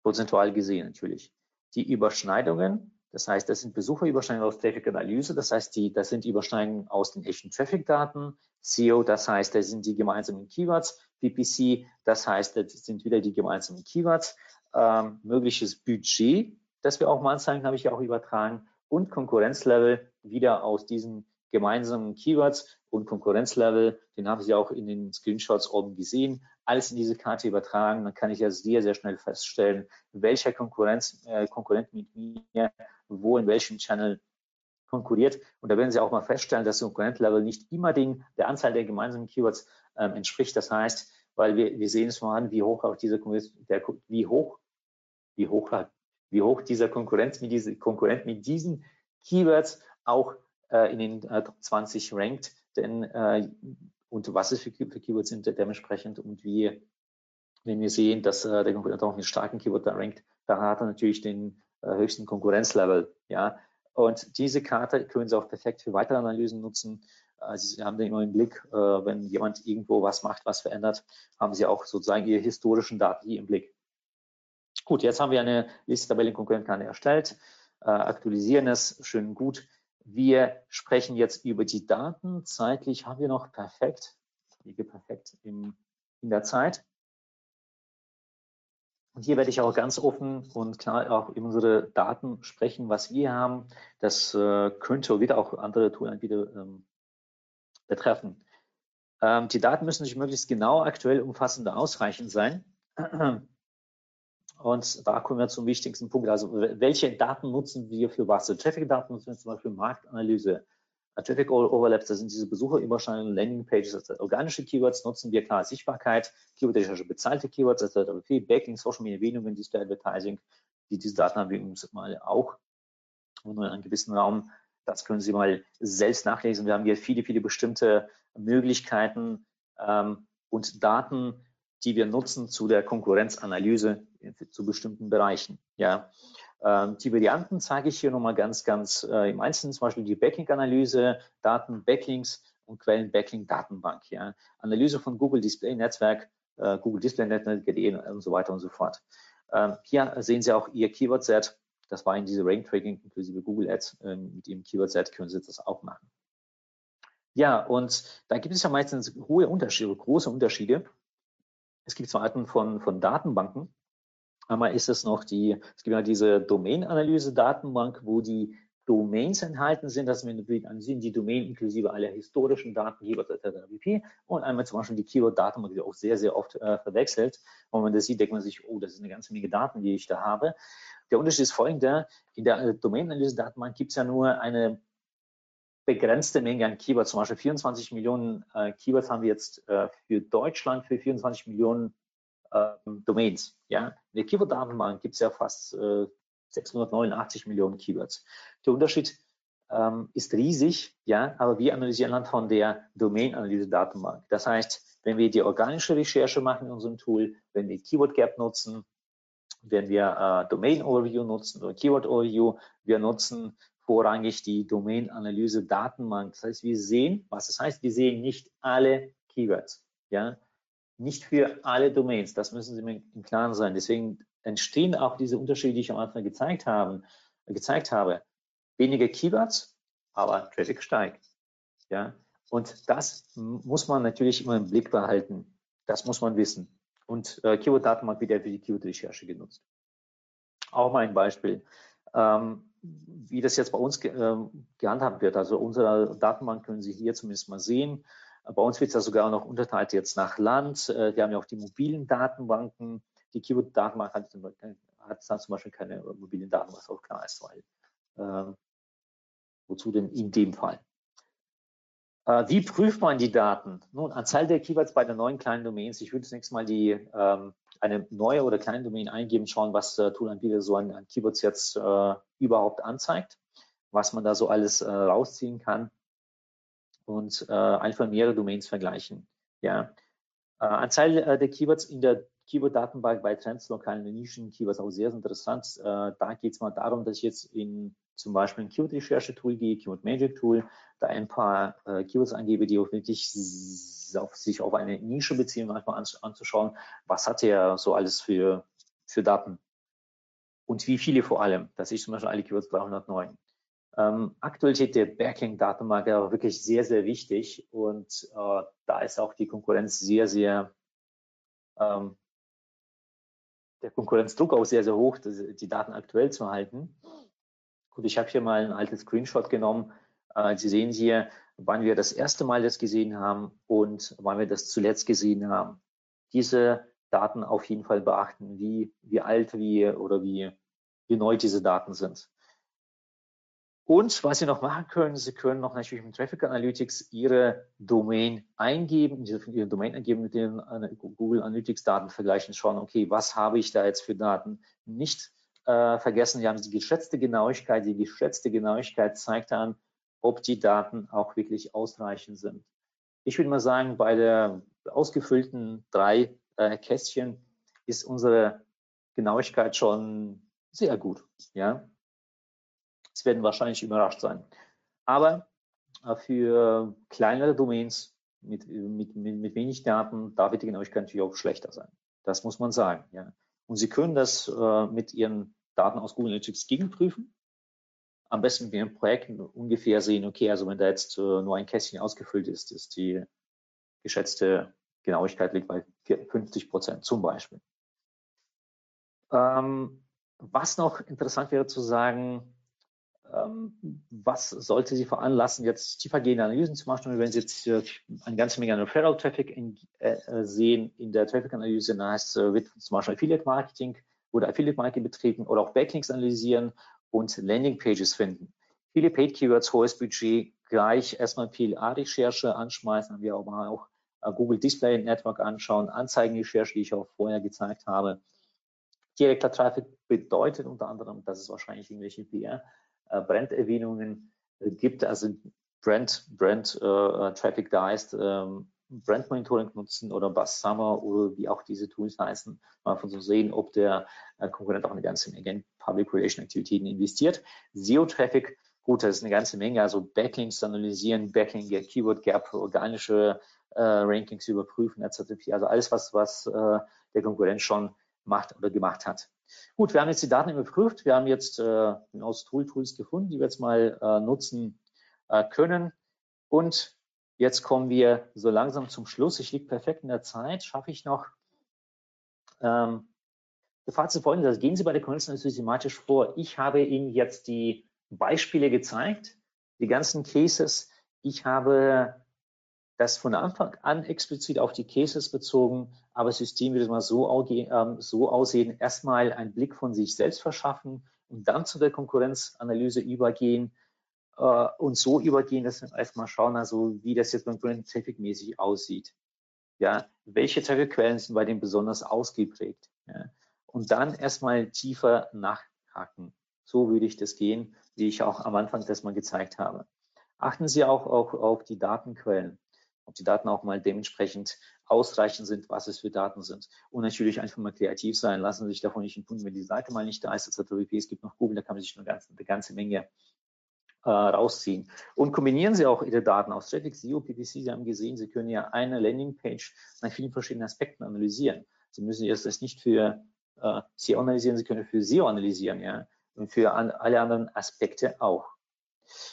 Prozentual gesehen natürlich. Die Überschneidungen, das heißt, das sind Besucherüberschneidungen aus Traffic-Analyse, das heißt, die, das sind Überschneidungen aus den echten Traffic-Daten. SEO, das heißt, das sind die gemeinsamen Keywords. PPC, das heißt, das sind wieder die gemeinsamen Keywords. Ähm, mögliches Budget, das wir auch mal anzeigen, habe ich ja auch übertragen. Und Konkurrenzlevel wieder aus diesen gemeinsamen Keywords und Konkurrenzlevel, den haben Sie auch in den Screenshots oben gesehen, alles in diese Karte übertragen, dann kann ich ja sehr, sehr schnell feststellen, welcher Konkurrenz, äh, Konkurrent mit mir wo in welchem Channel konkurriert. Und da werden Sie auch mal feststellen, dass das Konkurrentlevel nicht immer den, der Anzahl der gemeinsamen Keywords ähm, entspricht. Das heißt, weil wir, wir sehen es mal an, wie hoch auch diese der, wie hoch, wie hoch wie hoch dieser Konkurrenz mit diese Konkurrent mit diesen Keywords auch äh, in den äh, Top 20 rankt, denn äh, und was es für, für, Keywords sind dementsprechend und wie, wenn wir sehen, dass äh, der Konkurrent auch mit starken Keyword da rankt, da hat er natürlich den äh, höchsten Konkurrenzlevel, ja. Und diese Karte können Sie auch perfekt für weitere Analysen nutzen. Also Sie haben den immer im Blick, äh, wenn jemand irgendwo was macht, was verändert, haben Sie auch sozusagen Ihre historischen Daten hier im Blick. Gut, jetzt haben wir eine Liste Tabellenkonkurrentkarte erstellt, äh, aktualisieren es schön gut. Wir sprechen jetzt über die Daten. Zeitlich haben wir noch perfekt. liege perfekt im, in der Zeit. Und hier werde ich auch ganz offen und klar auch über unsere Daten sprechen, was wir haben. Das äh, könnte wieder auch andere Toolanbieter ähm, betreffen. Ähm, die Daten müssen sich möglichst genau, aktuell, umfassend, ausreichend sein. Und da kommen wir zum wichtigsten Punkt. Also welche Daten nutzen wir für was? Also Traffic-Daten nutzen wir zum Beispiel Marktanalyse. Traffic Overlaps, das sind diese Besucherüberschneidungen, Landingpages, also organische Keywords nutzen wir klar Sichtbarkeit, Keyword-Recherche, bezahlte Keywords, also viel Backlink, Social Media Erwähnungen, Display Advertising, die, diese Daten haben wir uns mal auch und in einem gewissen Raum. Das können Sie mal selbst nachlesen. Wir haben hier viele, viele bestimmte Möglichkeiten ähm, und Daten, die wir nutzen zu der Konkurrenzanalyse zu bestimmten Bereichen. Ja, ähm, die Varianten zeige ich hier nochmal ganz, ganz äh, im Einzelnen, zum Beispiel die Backlink-Analyse, Daten, Backlinks und Quellen-Backlink-Datenbank. Ja. Analyse von Google Display Netzwerk, äh, Google Display Netzwerk und so weiter und so fort. Ähm, hier sehen Sie auch Ihr Keyword-Set. Das war in diese Rank-Tracking inklusive Google Ads. Ähm, mit Ihrem Keyword-Set können Sie das auch machen. Ja, und da gibt es ja meistens hohe Unterschiede, große Unterschiede. Es gibt zwei Arten von, von Datenbanken. Einmal ist es noch die, es gibt ja diese Domain-Analyse-Datenbank, wo die Domains enthalten sind, dass natürlich ansehen, die Domain inklusive aller historischen Daten, Keywords etc. Und einmal zum Beispiel die Keyword-Datenbank, die auch sehr, sehr oft äh, verwechselt. Und wenn man das sieht, denkt man sich, oh, das ist eine ganze Menge Daten, die ich da habe. Der Unterschied ist folgender. In der äh, Domain-Analyse-Datenbank gibt es ja nur eine begrenzte Menge an Keywords. Zum Beispiel 24 Millionen äh, Keywords haben wir jetzt äh, für Deutschland, für 24 Millionen ähm, Domains. Ja? In der Keyword-Datenbank gibt es ja fast äh, 689 Millionen Keywords. Der Unterschied ähm, ist riesig, ja, aber wir analysieren anhand von der Domain-Analyse-Datenbank. Das heißt, wenn wir die organische Recherche machen in unserem Tool, wenn wir Keyword Gap nutzen, wenn wir äh, Domain Overview nutzen oder Keyword Overview, wir nutzen vorrangig die Domain-Analyse Datenbank. Das heißt, wir sehen, was das heißt, wir sehen nicht alle Keywords. Ja, nicht für alle Domains. Das müssen Sie mir im Klaren sein. Deswegen entstehen auch diese Unterschiede, die ich am Anfang gezeigt, haben, gezeigt habe. Weniger Keywords, aber Traffic steigt. Ja? Und das muss man natürlich immer im Blick behalten. Das muss man wissen. Und äh, Keyword-Datenbank wird ja für die Keyword-Recherche genutzt. Auch mal ein Beispiel. Ähm, wie das jetzt bei uns ge äh, gehandhabt wird. Also unsere Datenbank können Sie hier zumindest mal sehen. Bei uns wird es ja sogar noch unterteilt jetzt nach Land. Äh, wir haben ja auch die mobilen Datenbanken. Die Keyword-Datenbank hat, hat dann zum Beispiel keine mobilen Daten, was auch klar ist, weil äh, wozu denn in dem Fall? Äh, wie prüft man die Daten? Nun, Anzahl der Keywords bei den neuen kleinen Domains. Ich würde zunächst mal die ähm, eine neue oder kleine Domain eingeben, schauen, was äh, Toolanbieter so an, an Keywords jetzt äh, überhaupt anzeigt, was man da so alles äh, rausziehen kann und äh, einfach mehrere Domains vergleichen. Ja. Äh, Anzahl äh, der Keywords in der Keyword-Datenbank bei Trends, lokalen Nischen, Keywords auch sehr interessant. Äh, da geht es mal darum, dass ich jetzt in zum Beispiel ein Keyword-Recherche-Tool gehe, Keyword-Magic-Tool, da ein paar äh, Keywords angebe, die auch wirklich auf, sich auf eine Nische beziehen, manchmal an, anzuschauen, was hat er so alles für, für Daten und wie viele vor allem. Das ist zum Beispiel alle Keywords 309. Ähm, aktuell steht der Backlink-Datenbank aber wirklich sehr, sehr wichtig und äh, da ist auch die Konkurrenz sehr, sehr, ähm, der Konkurrenzdruck auch sehr, sehr hoch, die Daten aktuell zu halten. Gut, ich habe hier mal ein altes Screenshot genommen. Äh, Sie sehen hier, wann wir das erste Mal das gesehen haben und wann wir das zuletzt gesehen haben. Diese Daten auf jeden Fall beachten, wie, wie alt wie oder wie, wie neu diese Daten sind. Und was Sie noch machen können, Sie können noch natürlich mit Traffic Analytics Ihre Domain eingeben, Ihre Domain eingeben mit den äh, Google Analytics Daten vergleichen, schauen, okay, was habe ich da jetzt für Daten? Nicht äh, vergessen, Sie haben die geschätzte Genauigkeit. Die geschätzte Genauigkeit zeigt an, ob die Daten auch wirklich ausreichend sind. Ich würde mal sagen, bei der ausgefüllten drei äh, Kästchen ist unsere Genauigkeit schon sehr gut. Ja, Sie werden wahrscheinlich überrascht sein. Aber äh, für kleinere Domains mit, mit, mit, mit wenig Daten, da wird die Genauigkeit natürlich auch schlechter sein. Das muss man sagen. Ja. Und Sie können das äh, mit Ihren Daten aus Google Analytics gegenprüfen. Am besten mit Ihren Projekten ungefähr sehen, okay, also wenn da jetzt äh, nur ein Kästchen ausgefüllt ist, ist die geschätzte Genauigkeit liegt bei 50 Prozent zum Beispiel. Ähm, was noch interessant wäre zu sagen, was sollte Sie veranlassen, jetzt tiefergehende Analysen zu machen? wenn Sie jetzt eine ganze Menge an Referral-Traffic äh, äh, sehen in der Traffic-Analyse, dann heißt, äh, wird zum Beispiel Affiliate-Marketing oder Affiliate-Marketing betrieben oder auch Backlinks analysieren und Landing-Pages finden. Viele Paid-Keywords, hohes Budget, gleich erstmal PLA-Recherche anschmeißen, haben wir aber auch Google Display Network anschauen, Anzeigen-Recherche, die ich auch vorher gezeigt habe. Direkter Traffic bedeutet unter anderem, dass es wahrscheinlich irgendwelche PR äh, Branderwähnungen äh, gibt, also Brand, Brand äh, äh, Traffic da heißt, ähm, Brand Monitoring nutzen oder Buzz Summer oder wie auch diese Tools heißen, mal von so sehen, ob der äh, Konkurrent auch eine ganze Menge Public Relation Aktivitäten investiert. SEO Traffic, gut, das ist eine ganze Menge, also Backlinks analysieren, Backlink, Keyword Gap, organische äh, Rankings überprüfen, etc. Also alles, was, was äh, der Konkurrent schon macht oder gemacht hat. Gut, wir haben jetzt die Daten überprüft. Wir haben jetzt äh, aus Tool Tools gefunden, die wir jetzt mal äh, nutzen äh, können. Und jetzt kommen wir so langsam zum Schluss. Ich liege perfekt in der Zeit. Schaffe ich noch? Ähm, der Fazit folgendes. Also gehen Sie bei der Konvention systematisch vor. Ich habe Ihnen jetzt die Beispiele gezeigt, die ganzen Cases. Ich habe das von Anfang an explizit auf die Cases bezogen, aber das System wird mal so, ähm, so aussehen, erstmal einen Blick von sich selbst verschaffen und dann zu der Konkurrenzanalyse übergehen äh, und so übergehen, dass wir erstmal schauen, also wie das jetzt konkurrenz-traffic-mäßig aussieht. Ja, welche Traffic-Quellen sind bei dem besonders ausgeprägt? Ja, und dann erstmal tiefer nachhaken. So würde ich das gehen, wie ich auch am Anfang das mal gezeigt habe. Achten Sie auch, auch auf die Datenquellen ob die Daten auch mal dementsprechend ausreichend sind, was es für Daten sind. Und natürlich einfach mal kreativ sein, lassen Sie sich davon nicht entpunden, wenn die Seite mal nicht da ist, etc. Es gibt noch Google, da kann man sich eine ganze, eine ganze Menge äh, rausziehen. Und kombinieren Sie auch Ihre Daten aus Traffic, SEO, PPC. Sie haben gesehen, Sie können ja eine Landingpage nach vielen verschiedenen Aspekten analysieren. Sie müssen jetzt das nicht für äh, SEO analysieren, Sie können für SEO analysieren, ja, und für an, alle anderen Aspekte auch.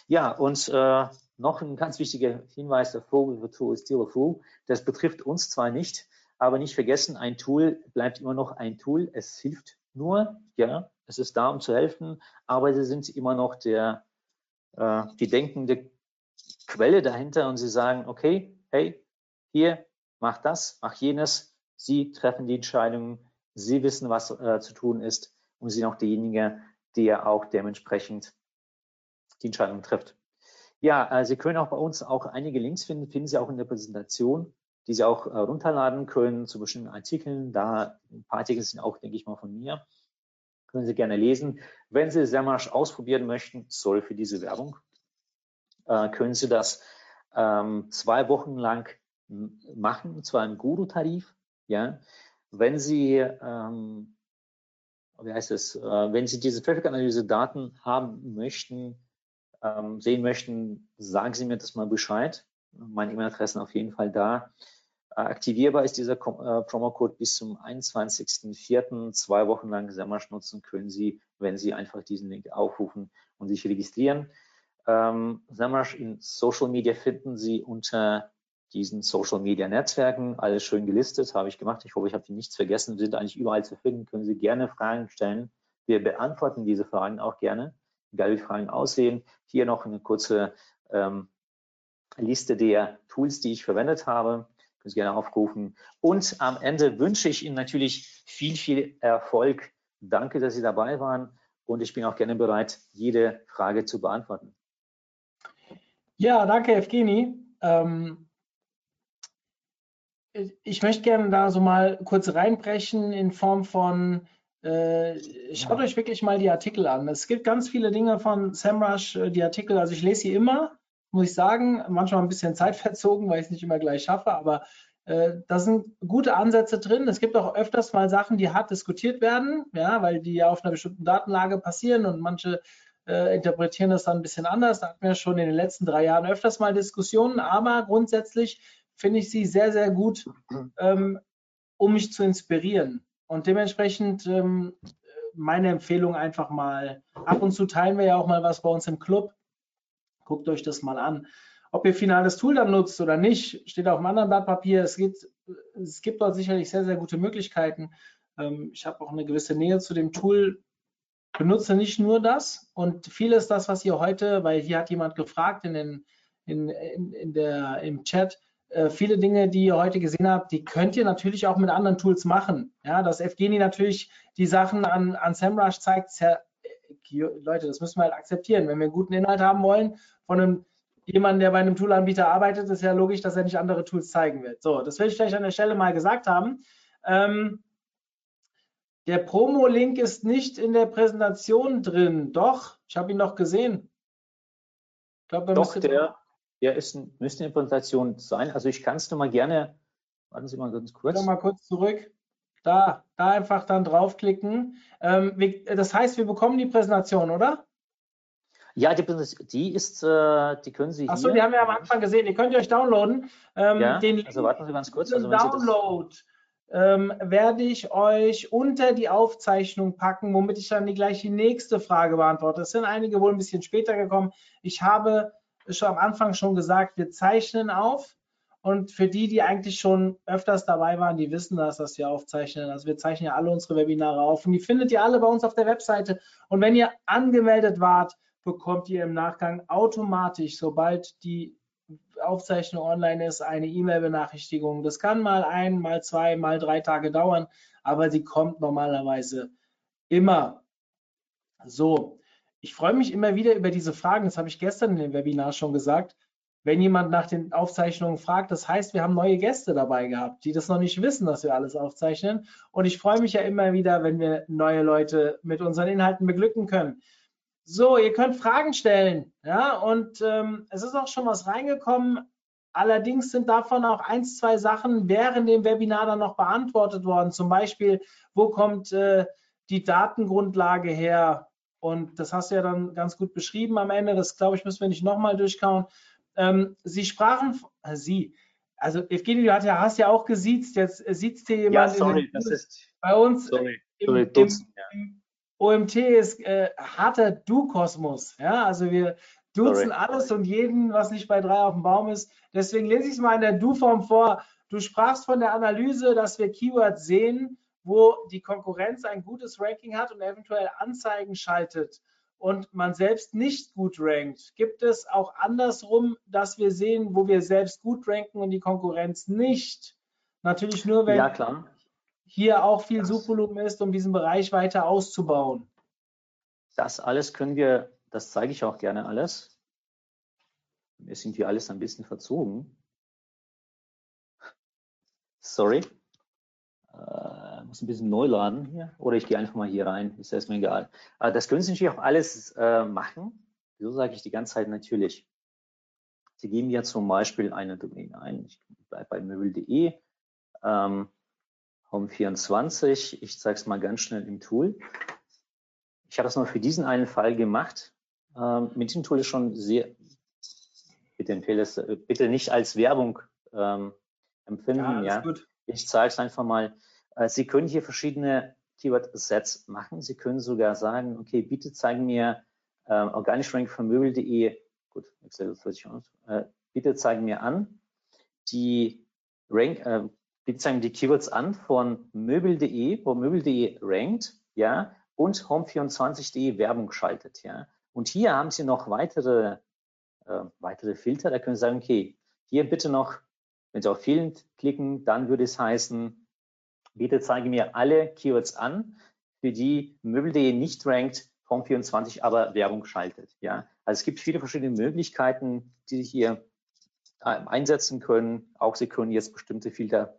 Ja, und äh, noch ein ganz wichtiger Hinweis, der Vogel wird Tool ist still a fool. Das betrifft uns zwar nicht, aber nicht vergessen, ein Tool bleibt immer noch ein Tool. Es hilft nur, ja, es ist da, um zu helfen, aber sie sind immer noch der, äh, die denkende Quelle dahinter und sie sagen, okay, hey, hier, mach das, mach jenes. Sie treffen die Entscheidungen, sie wissen, was äh, zu tun ist und sie sind auch derjenige, der auch dementsprechend die Entscheidung trifft. Ja, äh, Sie können auch bei uns auch einige Links finden, finden Sie auch in der Präsentation, die Sie auch äh, runterladen können zu bestimmten Artikeln. Da ein paar Artikel sind auch, denke ich mal, von mir. Können Sie gerne lesen. Wenn Sie Semrush ausprobieren möchten, soll für diese Werbung, äh, können Sie das ähm, zwei Wochen lang machen, und zwar im Guru-Tarif. Ja, wenn Sie ähm, wie heißt es, äh, wenn Sie diese Traffic-Analyse-Daten haben möchten, ähm, sehen möchten, sagen Sie mir das mal Bescheid. Meine E-Mail-Adressen auf jeden Fall da. Äh, aktivierbar ist dieser äh, Promo-Code bis zum 21.04. Zwei Wochen lang Semrush nutzen können Sie, wenn Sie einfach diesen Link aufrufen und sich registrieren. Ähm, Semrush in Social Media finden Sie unter diesen Social Media Netzwerken. Alles schön gelistet, habe ich gemacht. Ich hoffe, ich habe nichts vergessen. Wir sind eigentlich überall zu finden. Können Sie gerne Fragen stellen. Wir beantworten diese Fragen auch gerne Fragen aussehen. Hier noch eine kurze ähm, Liste der Tools, die ich verwendet habe. Können Sie gerne aufrufen. Und am Ende wünsche ich Ihnen natürlich viel, viel Erfolg. Danke, dass Sie dabei waren. Und ich bin auch gerne bereit, jede Frage zu beantworten. Ja, danke, Evgeni. Ähm, ich möchte gerne da so mal kurz reinbrechen in Form von schaut ja. euch wirklich mal die Artikel an. Es gibt ganz viele Dinge von SEMrush, äh, die Artikel, also ich lese sie immer, muss ich sagen, manchmal ein bisschen <laughs> zeitverzogen, weil ich es nicht immer gleich schaffe, aber äh, da sind gute Ansätze drin. Es gibt auch öfters mal Sachen, die hart diskutiert werden, ja, weil die ja auf einer bestimmten Datenlage passieren und manche äh, interpretieren das dann ein bisschen anders. Da hatten wir schon in den letzten drei Jahren öfters mal Diskussionen, aber grundsätzlich finde ich sie sehr, sehr gut, <clears throat> ähm, um mich zu inspirieren. Und dementsprechend ähm, meine Empfehlung einfach mal, ab und zu teilen wir ja auch mal was bei uns im Club. Guckt euch das mal an. Ob ihr finales Tool dann nutzt oder nicht, steht auf einem anderen Blatt Papier. Es gibt, es gibt dort sicherlich sehr, sehr gute Möglichkeiten. Ähm, ich habe auch eine gewisse Nähe zu dem Tool, benutze nicht nur das und vieles das, was ihr heute, weil hier hat jemand gefragt in, den, in, in, in der, im Chat, äh, viele Dinge, die ihr heute gesehen habt, die könnt ihr natürlich auch mit anderen Tools machen. Ja, dass Evgeny natürlich die Sachen an, an SEMrush zeigt, ja, äh, Leute, das müssen wir halt akzeptieren. Wenn wir einen guten Inhalt haben wollen von einem jemanden, der bei einem Toolanbieter arbeitet, ist ja logisch, dass er nicht andere Tools zeigen wird. So, das will ich vielleicht an der Stelle mal gesagt haben. Ähm, der Promo-Link ist nicht in der Präsentation drin. Doch, ich habe ihn noch gesehen. Ich glaube, Doch, der, der ist, müsste in der Präsentation sein. Also ich kann es nur mal gerne, warten Sie mal ganz kurz. Noch mal kurz zurück. Da, da einfach dann draufklicken. Ähm, das heißt, wir bekommen die Präsentation, oder? Ja, die, die ist, äh, die können Sie Achso, die haben wir am Anfang gesehen. Die könnt ihr euch downloaden. Ähm, ja, den also warten Sie ganz kurz. Also, Download ähm, werde ich euch unter die Aufzeichnung packen, womit ich dann die, gleich die nächste Frage beantworte. Es sind einige wohl ein bisschen später gekommen. Ich habe schon am Anfang schon gesagt, wir zeichnen auf. Und für die, die eigentlich schon öfters dabei waren, die wissen das, dass wir aufzeichnen. Also wir zeichnen ja alle unsere Webinare auf und die findet ihr alle bei uns auf der Webseite. Und wenn ihr angemeldet wart, bekommt ihr im Nachgang automatisch, sobald die Aufzeichnung online ist, eine E-Mail-Benachrichtigung. Das kann mal ein, mal zwei, mal drei Tage dauern, aber sie kommt normalerweise immer. So, ich freue mich immer wieder über diese Fragen. Das habe ich gestern in dem Webinar schon gesagt. Wenn jemand nach den Aufzeichnungen fragt, das heißt, wir haben neue Gäste dabei gehabt, die das noch nicht wissen, dass wir alles aufzeichnen. Und ich freue mich ja immer wieder, wenn wir neue Leute mit unseren Inhalten beglücken können. So, ihr könnt Fragen stellen, ja, und ähm, es ist auch schon was reingekommen. Allerdings sind davon auch ein, zwei Sachen während dem Webinar dann noch beantwortet worden. Zum Beispiel, wo kommt äh, die Datengrundlage her? Und das hast du ja dann ganz gut beschrieben am Ende. Das, glaube ich, müssen wir nicht nochmal durchkauen. Ähm, Sie sprachen, äh, Sie, also Evgeny, du hast ja, hast ja auch gesiezt, jetzt äh, sieht dir jemand. Ja, sorry, das ist bei uns sorry, im, sorry, im, im, OMT ist äh, harter Du-Kosmos. Ja, also wir duzen Sorry. alles und jeden, was nicht bei drei auf dem Baum ist. Deswegen lese ich es mal in der Du-Form vor. Du sprachst von der Analyse, dass wir Keywords sehen, wo die Konkurrenz ein gutes Ranking hat und eventuell Anzeigen schaltet und man selbst nicht gut rankt. Gibt es auch andersrum, dass wir sehen, wo wir selbst gut ranken und die Konkurrenz nicht? Natürlich nur, wenn ja, hier auch viel Suchvolumen ist, um diesen Bereich weiter auszubauen. Das alles können wir, das zeige ich auch gerne alles. Wir sind hier alles ein bisschen verzogen. Sorry. Äh, muss ein bisschen neu laden hier. Oder ich gehe einfach mal hier rein. Ist erstmal egal. Äh, das können Sie natürlich auch alles äh, machen. Wieso sage ich die ganze Zeit natürlich? Sie geben ja zum Beispiel eine Domain ein. Ich bleibe bei möbel.de. Ähm, Home24. Ich zeige es mal ganz schnell im Tool. Ich habe das nur für diesen einen Fall gemacht. Ähm, mit diesem Tool ist schon sehr, bitte empfehle es, äh, bitte nicht als Werbung ähm, empfinden. Ja, ja. Ich zeige es einfach mal. Äh, Sie können hier verschiedene Keyword-Sets machen. Sie können sogar sagen, okay, bitte zeigen mir äh, organisch Rank von Möbel.de, gut, Excel äh, bitte zeigen mir an, die Rank, äh, bitte zeigen die Keywords an von möbel.de, wo möbel.de rankt, ja, und home24.de Werbung schaltet, ja. Und hier haben Sie noch weitere, äh, weitere Filter. Da können Sie sagen, okay, hier bitte noch, wenn Sie auf vielen klicken, dann würde es heißen, bitte zeige mir alle Keywords an, für die möbel.de nicht rankt, home24 aber Werbung schaltet, ja. Also es gibt viele verschiedene Möglichkeiten, die Sie hier äh, einsetzen können. Auch Sie können jetzt bestimmte Filter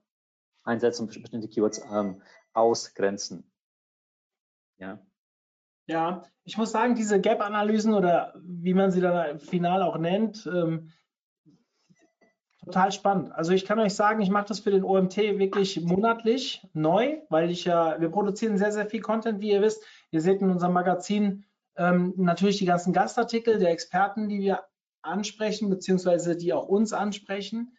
einsetzen und bestimmte Keywords ähm, ausgrenzen. Ja. Ja, ich muss sagen, diese Gap-Analysen oder wie man sie dann final auch nennt, ähm, total spannend. Also ich kann euch sagen, ich mache das für den OMT wirklich monatlich neu, weil ich ja, wir produzieren sehr, sehr viel Content, wie ihr wisst. Ihr seht in unserem Magazin ähm, natürlich die ganzen Gastartikel der Experten, die wir ansprechen, beziehungsweise die auch uns ansprechen.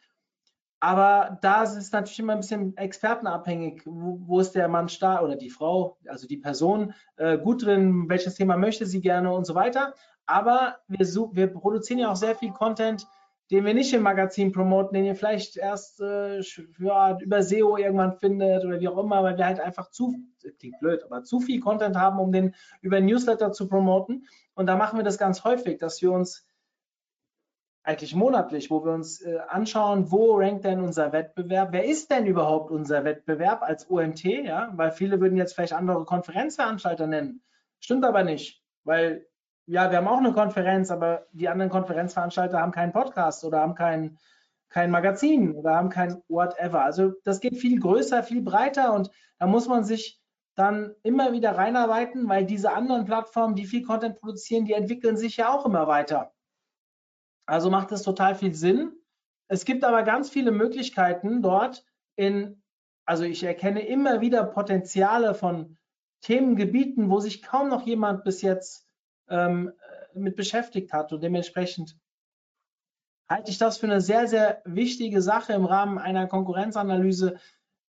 Aber da ist es natürlich immer ein bisschen expertenabhängig, wo, wo ist der Mann stark oder die Frau, also die Person äh, gut drin, welches Thema möchte sie gerne und so weiter. Aber wir, wir produzieren ja auch sehr viel Content den wir nicht im Magazin promoten, den ihr vielleicht erst äh, ja, über SEO irgendwann findet oder wie auch immer, weil wir halt einfach zu, klingt blöd, aber zu viel Content haben, um den über Newsletter zu promoten. Und da machen wir das ganz häufig, dass wir uns eigentlich monatlich, wo wir uns äh, anschauen, wo rankt denn unser Wettbewerb? Wer ist denn überhaupt unser Wettbewerb als OMT? Ja, weil viele würden jetzt vielleicht andere Konferenzveranstalter nennen. Stimmt aber nicht, weil ja, wir haben auch eine Konferenz, aber die anderen Konferenzveranstalter haben keinen Podcast oder haben kein, kein Magazin oder haben kein whatever. Also das geht viel größer, viel breiter und da muss man sich dann immer wieder reinarbeiten, weil diese anderen Plattformen, die viel Content produzieren, die entwickeln sich ja auch immer weiter. Also macht es total viel Sinn. Es gibt aber ganz viele Möglichkeiten dort in, also ich erkenne immer wieder Potenziale von Themengebieten, wo sich kaum noch jemand bis jetzt ähm, mit beschäftigt hat und dementsprechend halte ich das für eine sehr, sehr wichtige Sache im Rahmen einer Konkurrenzanalyse.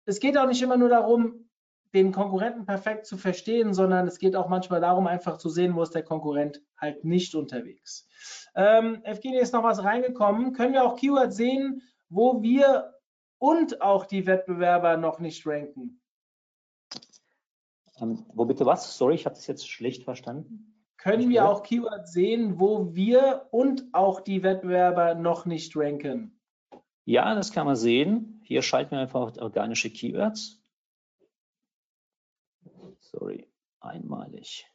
Es geht auch nicht immer nur darum, den Konkurrenten perfekt zu verstehen, sondern es geht auch manchmal darum, einfach zu sehen, wo ist der Konkurrent halt nicht unterwegs. Ähm, Evgeny ist noch was reingekommen. Können wir auch Keywords sehen, wo wir und auch die Wettbewerber noch nicht ranken? Ähm, wo bitte was? Sorry, ich habe das jetzt schlecht verstanden. Können wir auch Keywords sehen, wo wir und auch die Wettbewerber noch nicht ranken? Ja, das kann man sehen. Hier schalten wir einfach organische Keywords. Sorry, einmalig.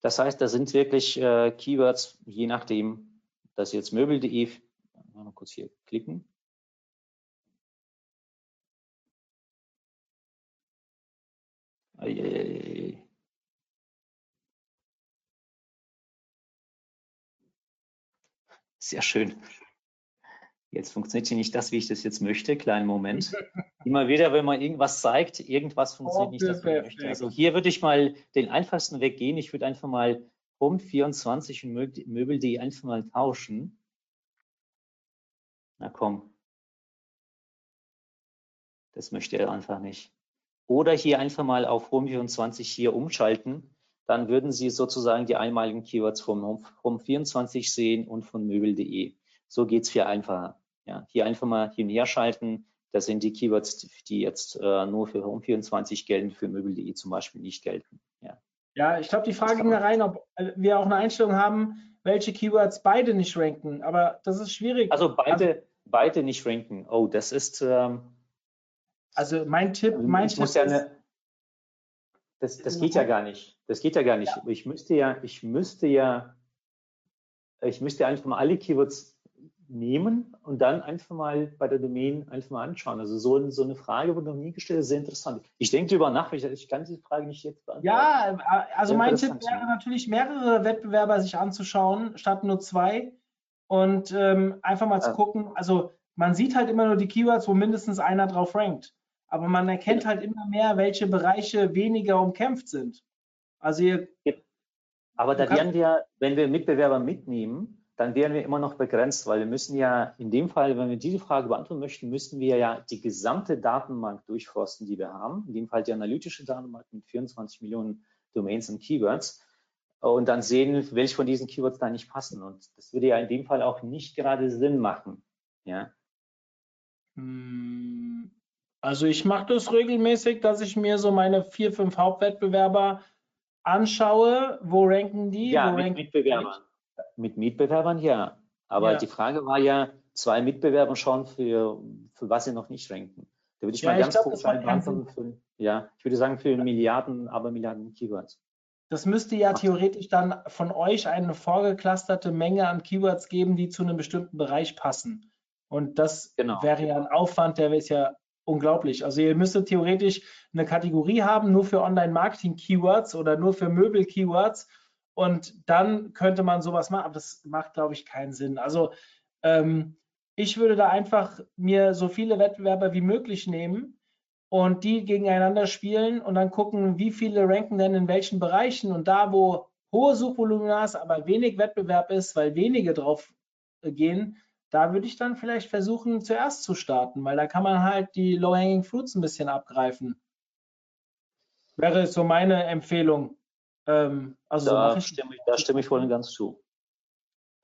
Das heißt, da sind wirklich äh, Keywords, je nachdem, dass jetzt möbel.de, mal kurz hier klicken. Sehr schön. Jetzt funktioniert hier nicht das, wie ich das jetzt möchte. Kleinen Moment. <laughs> Immer wieder, wenn man irgendwas zeigt, irgendwas funktioniert oh, nicht das, wie ich möchte. Also hier würde ich mal den einfachsten Weg gehen. Ich würde einfach mal Home24 und Möbel.de einfach mal tauschen. Na komm. Das möchte er einfach nicht. Oder hier einfach mal auf Home24 hier umschalten. Dann würden Sie sozusagen die einmaligen Keywords vom Home24 sehen und von Möbel.de. So geht es viel einfacher. Ja, hier einfach mal hin und her schalten. Das sind die Keywords, die jetzt äh, nur für Home24 gelten, für Möbel.de zum Beispiel nicht gelten. Ja, ja ich glaube, die Frage ging da rein, ob äh, wir auch eine Einstellung haben, welche Keywords beide nicht ranken. Aber das ist schwierig. Also beide, also, beide nicht ranken. Oh, das ist. Ähm, also mein Tipp, mein Tipp ist, ja eine, das, das geht ja gar nicht. Das geht ja gar nicht. Ja. Ich müsste ja, ich müsste ja, ich müsste einfach mal alle Keywords nehmen und dann einfach mal bei der Domain einfach mal anschauen. Also so, so eine Frage wurde noch nie gestellt, ist sehr interessant. Ich denke darüber nach, ich, ich kann diese Frage nicht jetzt beantworten. Ja, also mein Tipp wäre natürlich, mehrere Wettbewerber sich anzuschauen, statt nur zwei und ähm, einfach mal ja. zu gucken. Also man sieht halt immer nur die Keywords, wo mindestens einer drauf rankt. Aber man erkennt halt immer mehr, welche Bereiche weniger umkämpft sind. Also ihr, aber da werden wir, wenn wir Mitbewerber mitnehmen, dann wären wir immer noch begrenzt, weil wir müssen ja in dem Fall, wenn wir diese Frage beantworten möchten, müssten wir ja die gesamte Datenbank durchforsten, die wir haben. In dem Fall die analytische Datenbank mit 24 Millionen Domains und Keywords und dann sehen, welche von diesen Keywords da nicht passen. Und das würde ja in dem Fall auch nicht gerade Sinn machen. Ja. Hm, also ich mache das regelmäßig, dass ich mir so meine vier, fünf Hauptwettbewerber anschaue. Wo ranken die? Ja, Wo mit Mitbewerbern. Mit Mitbewerbern ja. Aber ja. die Frage war ja, zwei Mitbewerber schauen, für, für was sie noch nicht ranken. Da würde ich ja, mal ganz kurz. Für, ja, ich würde sagen für Milliarden, aber Milliarden Keywords. Das müsste ja theoretisch dann von euch eine vorgeklusterte Menge an Keywords geben, die zu einem bestimmten Bereich passen. Und das genau. wäre ja ein Aufwand, der ist ja unglaublich. Also ihr müsstet theoretisch eine Kategorie haben, nur für Online-Marketing-Keywords oder nur für Möbel-Keywords und dann könnte man sowas machen, aber das macht, glaube ich, keinen Sinn. Also ähm, ich würde da einfach mir so viele Wettbewerber wie möglich nehmen und die gegeneinander spielen und dann gucken, wie viele ranken denn in welchen Bereichen und da, wo hohe Suchvolumina ist, aber wenig Wettbewerb ist, weil wenige drauf äh, gehen, da würde ich dann vielleicht versuchen, zuerst zu starten, weil da kann man halt die Low-Hanging Fruits ein bisschen abgreifen. Wäre so meine Empfehlung. Ähm, also da, so stimme ich, da stimme ich voll und ganz zu.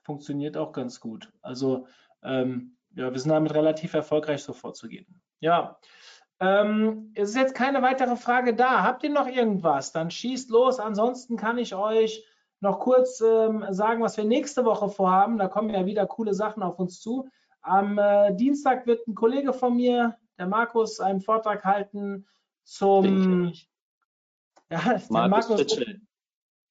Funktioniert auch ganz gut. Also ähm, ja, wir sind damit relativ erfolgreich so vorzugehen. Ja, ähm, es ist jetzt keine weitere Frage da. Habt ihr noch irgendwas? Dann schießt los. Ansonsten kann ich euch noch kurz ähm, sagen, was wir nächste Woche vorhaben. Da kommen ja wieder coole Sachen auf uns zu. Am äh, Dienstag wird ein Kollege von mir, der Markus, einen Vortrag halten zum. Ja, <laughs> Markus, Markus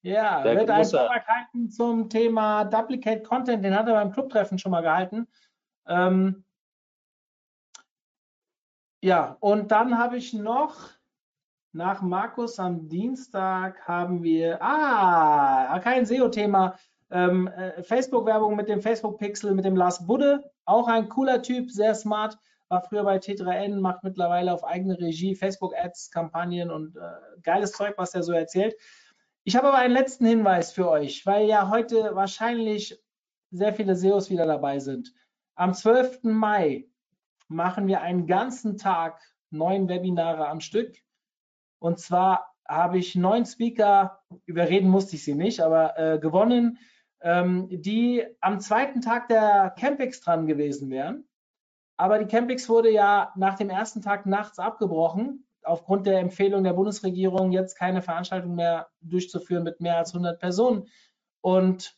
Ja, der wird einen Vortrag halten zum Thema Duplicate Content. Den hat er beim Clubtreffen schon mal gehalten. Ähm, ja, und dann habe ich noch nach Markus am Dienstag haben wir, ah, kein SEO-Thema, ähm, äh, Facebook-Werbung mit dem Facebook-Pixel, mit dem Lars Budde, auch ein cooler Typ, sehr smart, war früher bei T3N, macht mittlerweile auf eigene Regie Facebook-Ads, Kampagnen und äh, geiles Zeug, was er so erzählt. Ich habe aber einen letzten Hinweis für euch, weil ja heute wahrscheinlich sehr viele SEOs wieder dabei sind. Am 12. Mai machen wir einen ganzen Tag neun Webinare am Stück. Und zwar habe ich neun Speaker, überreden musste ich sie nicht, aber äh, gewonnen, ähm, die am zweiten Tag der Campix dran gewesen wären. Aber die Campix wurde ja nach dem ersten Tag nachts abgebrochen, aufgrund der Empfehlung der Bundesregierung, jetzt keine Veranstaltung mehr durchzuführen mit mehr als 100 Personen. Und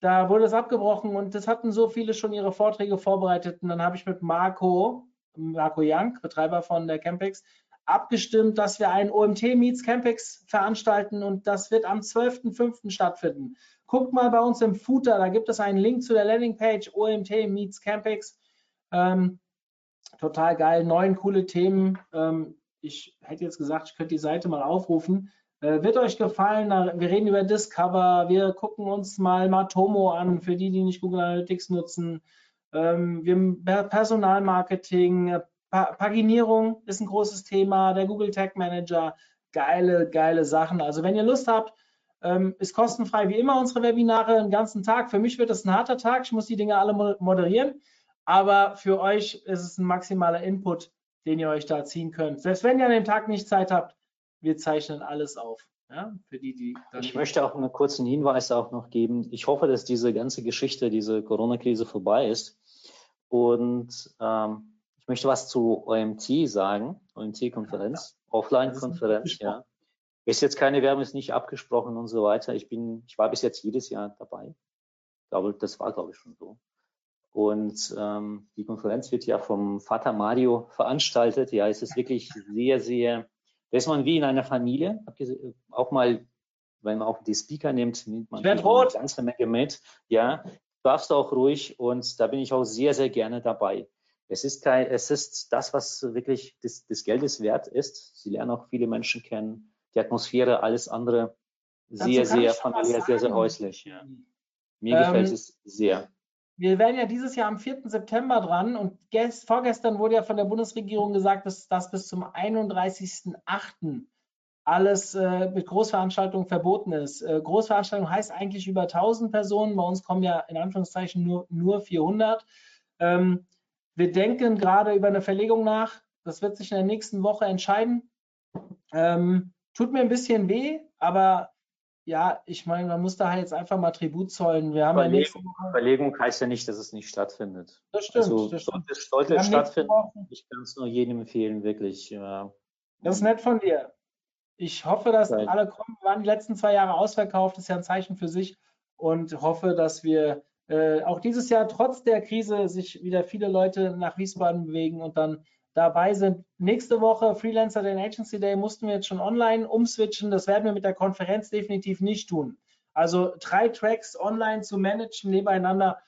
da wurde es abgebrochen und das hatten so viele schon ihre Vorträge vorbereitet. Und dann habe ich mit Marco, Marco Young, Betreiber von der Campix, abgestimmt, dass wir ein OMT Meets Campix veranstalten und das wird am 12.05. stattfinden. Guckt mal bei uns im Footer, da gibt es einen Link zu der Landingpage OMT Meets Campix. Ähm, total geil, neun coole Themen. Ähm, ich hätte jetzt gesagt, ich könnte die Seite mal aufrufen. Äh, wird euch gefallen? Wir reden über Discover, wir gucken uns mal Matomo an, für die, die nicht Google Analytics nutzen. Ähm, wir Personalmarketing, Paginierung ist ein großes Thema, der Google Tag Manager, geile, geile Sachen. Also wenn ihr Lust habt, ähm, ist kostenfrei wie immer unsere Webinare einen ganzen Tag. Für mich wird es ein harter Tag, ich muss die Dinge alle moderieren, aber für euch ist es ein maximaler Input, den ihr euch da ziehen könnt. Selbst wenn ihr an dem Tag nicht Zeit habt, wir zeichnen alles auf. Ja, die, die ich möchte auch einen kurzen Hinweis auch noch geben. Ich hoffe, dass diese ganze Geschichte, diese Corona-Krise vorbei ist. Und ähm, ich möchte was zu OMT sagen, OMT-Konferenz, Offline-Konferenz, ja. Ist jetzt keine Werbung, ist nicht abgesprochen und so weiter. Ich bin, ich war bis jetzt jedes Jahr dabei. Ich glaube, das war, glaube ich, schon so. Und ähm, die Konferenz wird ja vom Vater Mario veranstaltet. Ja, es ist wirklich sehr, sehr da ist man wie in einer Familie. Auch mal, wenn man auch die Speaker nimmt, nimmt man eine ganze Menge mit. Ja, darfst du auch ruhig und da bin ich auch sehr, sehr gerne dabei. Es ist, kein, es ist das, was wirklich des, des Geldes wert ist. Sie lernen auch viele Menschen kennen. Die Atmosphäre, alles andere sehr, sehr familiär, sehr, sehr häuslich. Ja. Mir ähm, gefällt es sehr. Wir werden ja dieses Jahr am 4. September dran und gest, vorgestern wurde ja von der Bundesregierung gesagt, dass das bis zum 31.08. alles äh, mit Großveranstaltungen verboten ist. Äh, Großveranstaltung heißt eigentlich über 1000 Personen. Bei uns kommen ja in Anführungszeichen nur, nur 400. Ähm, wir denken gerade über eine Verlegung nach. Das wird sich in der nächsten Woche entscheiden. Ähm, tut mir ein bisschen weh, aber ja, ich meine, man muss da halt jetzt einfach mal Tribut zollen. Wir haben Verlegung, ja nächste Woche Verlegung heißt ja nicht, dass es nicht stattfindet. Das stimmt. Also, das stimmt. Sollte, sollte es stattfinden, ich kann es nur jedem empfehlen, wirklich. Ja. Das ist nett von dir. Ich hoffe, dass Nein. alle kommen. Wir waren die letzten zwei Jahre ausverkauft, das ist ja ein Zeichen für sich und hoffe, dass wir äh, auch dieses Jahr trotz der Krise sich wieder viele Leute nach Wiesbaden bewegen und dann dabei sind. Nächste Woche Freelancer den Agency Day mussten wir jetzt schon online umswitchen. Das werden wir mit der Konferenz definitiv nicht tun. Also drei Tracks online zu managen nebeneinander,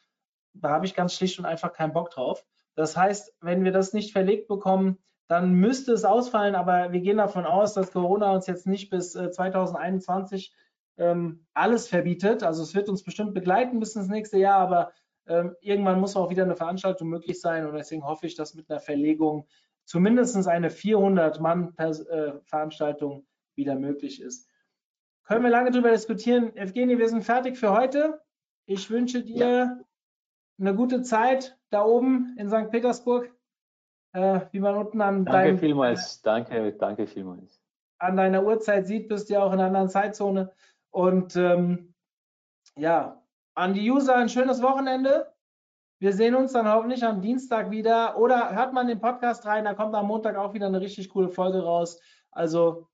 da habe ich ganz schlicht und einfach keinen Bock drauf. Das heißt, wenn wir das nicht verlegt bekommen, dann müsste es ausfallen, aber wir gehen davon aus, dass Corona uns jetzt nicht bis 2021 äh, ähm, alles verbietet. Also es wird uns bestimmt begleiten bis ins nächste Jahr, aber ähm, irgendwann muss auch wieder eine Veranstaltung möglich sein und deswegen hoffe ich, dass mit einer Verlegung zumindest eine 400-Mann-Veranstaltung äh, wieder möglich ist. Können wir lange darüber diskutieren. Evgeny, wir sind fertig für heute. Ich wünsche dir ja. eine gute Zeit da oben in St. Petersburg, äh, wie man unten an danke deinem, vielmals. Danke, danke vielmals. An deiner Uhrzeit sieht, bist du ja auch in einer anderen Zeitzone. Und ähm, ja, an die User ein schönes Wochenende. Wir sehen uns dann hoffentlich am Dienstag wieder. Oder hört man den Podcast rein, da kommt am Montag auch wieder eine richtig coole Folge raus. Also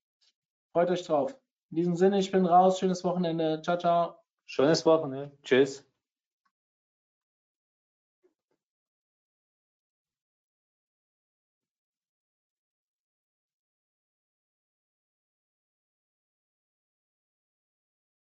freut euch drauf. In diesem Sinne, ich bin raus. Schönes Wochenende. Ciao, ciao. Schönes Wochenende. Tschüss.